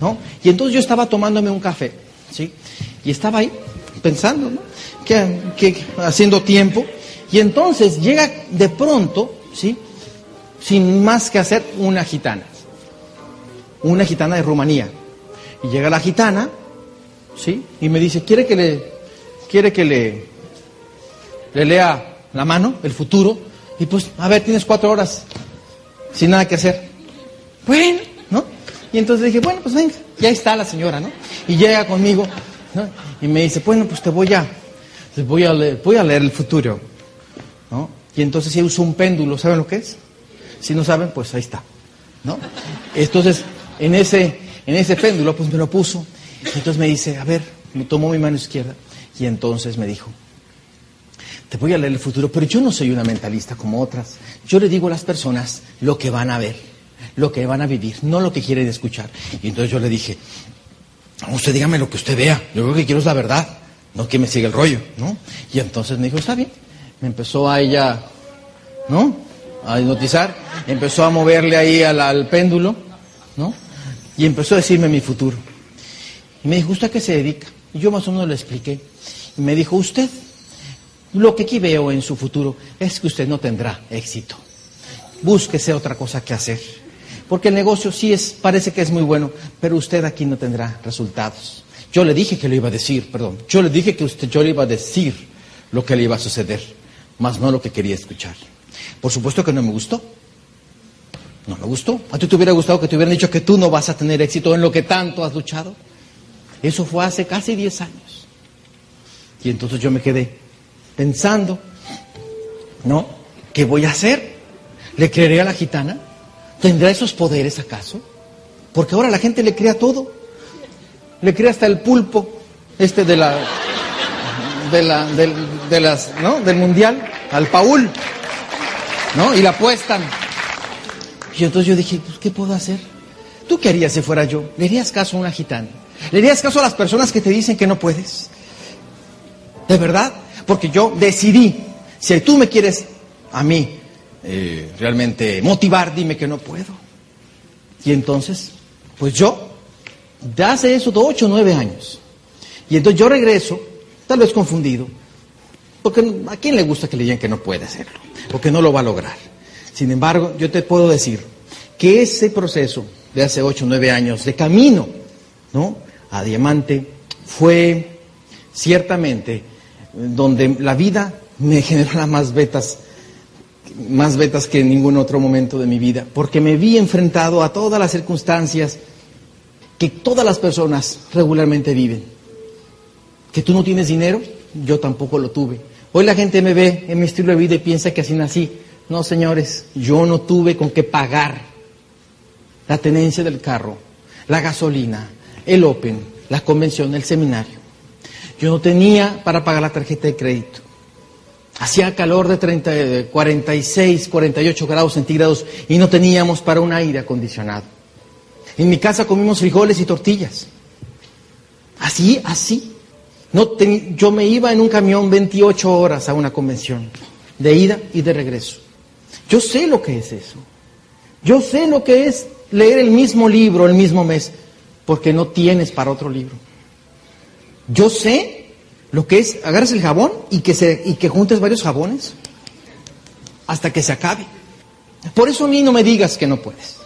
¿no? Y entonces yo estaba tomándome un café, ¿sí? Y estaba ahí pensando, ¿no? Que, haciendo tiempo. Y entonces llega de pronto, ¿sí? Sin más que hacer, una gitana. Una gitana de Rumanía. Y llega la gitana, ¿sí? Y me dice, ¿quiere que le, quiere que le lea la mano, el futuro? Y pues, a ver, tienes cuatro horas sin nada que hacer. Bueno, ¿no? Y entonces dije, bueno, pues venga, ya está la señora, ¿no? Y llega conmigo, ¿no? Y me dice, bueno, pues te voy a, voy a leer, voy a leer el futuro, ¿no? Y entonces ella usó un péndulo, ¿saben lo que es? Si no saben, pues ahí está, ¿no? Entonces, en ese, en ese péndulo, pues me lo puso. Y entonces me dice, a ver, me tomó mi mano izquierda. Y entonces me dijo, te voy a leer el futuro, pero yo no soy una mentalista como otras. Yo le digo a las personas lo que van a ver, lo que van a vivir, no lo que quieren escuchar. Y entonces yo le dije, usted dígame lo que usted vea, yo lo que quiero es la verdad, no que me siga el rollo, ¿no? Y entonces me dijo, está bien. Me empezó a ella, ¿no? A hipnotizar, empezó a moverle ahí al, al péndulo, ¿no? Y empezó a decirme mi futuro. Y me dijo, ¿usted a qué se dedica? Y yo más o menos le expliqué. Y me dijo, usted lo que aquí veo en su futuro es que usted no tendrá éxito. Búsquese otra cosa que hacer. Porque el negocio sí es, parece que es muy bueno, pero usted aquí no tendrá resultados. Yo le dije que le iba a decir, perdón, yo le dije que usted, yo le iba a decir lo que le iba a suceder, más no lo que quería escuchar. Por supuesto que no me gustó. No me gustó. ¿A ti te hubiera gustado que te hubieran dicho que tú no vas a tener éxito en lo que tanto has luchado? Eso fue hace casi 10 años. Y entonces yo me quedé, pensando, ¿no? ¿Qué voy a hacer? ¿Le creeré a la gitana? ¿Tendrá esos poderes acaso? Porque ahora la gente le crea todo. Le crea hasta el pulpo, este de la, de la, del, de las, ¿no? Del mundial, al Paul, ¿no? Y la apuestan. Y entonces yo dije, pues, ¿qué puedo hacer? ¿Tú qué harías si fuera yo? ¿Le harías caso a una gitana? ¿Le harías caso a las personas que te dicen que no puedes? ¿De verdad? Porque yo decidí, si tú me quieres a mí eh, realmente motivar, dime que no puedo. Y entonces, pues yo, de hace eso de ocho o nueve años. Y entonces yo regreso, tal vez confundido, porque a quién le gusta que le digan que no puede hacerlo, porque no lo va a lograr. Sin embargo, yo te puedo decir que ese proceso de hace ocho o nueve años de camino, ¿no? A diamante fue ciertamente donde la vida me generó más betas, más betas que en ningún otro momento de mi vida, porque me vi enfrentado a todas las circunstancias que todas las personas regularmente viven. Que tú no tienes dinero, yo tampoco lo tuve. Hoy la gente me ve en mi estilo de vida y piensa que así nací. No, señores, yo no tuve con qué pagar la tenencia del carro, la gasolina, el Open, la convención, el seminario. Yo no tenía para pagar la tarjeta de crédito. Hacía calor de 30, de 46, 48 grados centígrados y no teníamos para un aire acondicionado. En mi casa comimos frijoles y tortillas. Así, así. No yo me iba en un camión 28 horas a una convención, de ida y de regreso. Yo sé lo que es eso. Yo sé lo que es leer el mismo libro el mismo mes, porque no tienes para otro libro. Yo sé lo que es, agarras el jabón y que, se, y que juntes varios jabones hasta que se acabe. Por eso a mí no me digas que no puedes.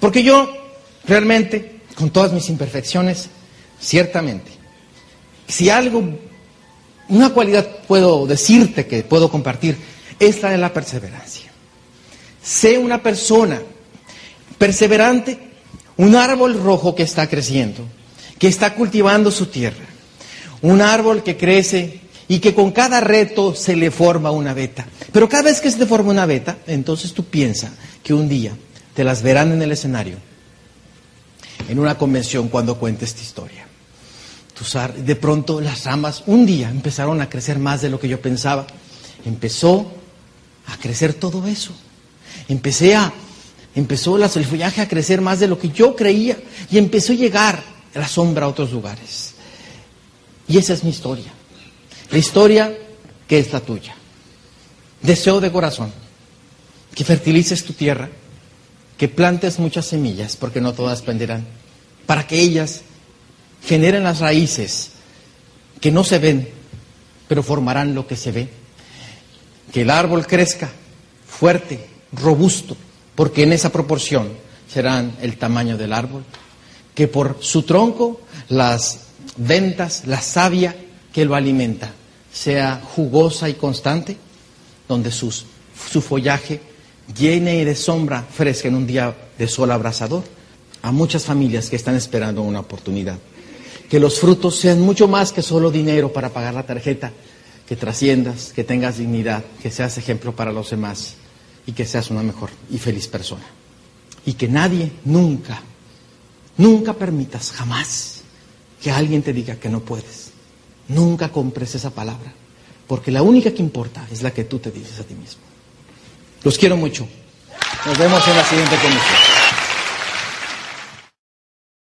Porque yo realmente, con todas mis imperfecciones, ciertamente, si algo, una cualidad puedo decirte que puedo compartir, es la de la perseverancia. Sé una persona perseverante, un árbol rojo que está creciendo, que está cultivando su tierra, un árbol que crece y que con cada reto se le forma una veta. Pero cada vez que se te forma una veta, entonces tú piensas que un día te las verán en el escenario, en una convención cuando cuentes esta historia. De pronto las ramas un día empezaron a crecer más de lo que yo pensaba. Empezó a crecer todo eso. A, empezó el follaje a crecer más de lo que yo creía y empezó a llegar la sombra a otros lugares. Y esa es mi historia. La historia que es la tuya. Deseo de corazón que fertilices tu tierra, que plantes muchas semillas, porque no todas prenderán, para que ellas generen las raíces que no se ven, pero formarán lo que se ve. Que el árbol crezca fuerte, robusto, porque en esa proporción serán el tamaño del árbol. Que por su tronco las ventas, la savia que lo alimenta, sea jugosa y constante, donde su follaje llene de sombra fresca en un día de sol abrasador a muchas familias que están esperando una oportunidad que los frutos sean mucho más que solo dinero para pagar la tarjeta, que trasciendas, que tengas dignidad, que seas ejemplo para los demás y que seas una mejor y feliz persona. Y que nadie nunca, nunca permitas jamás que alguien te diga que no puedes. Nunca compres esa palabra, porque la única que importa es la que tú te dices a ti mismo. Los quiero mucho. Nos vemos en la siguiente comisión.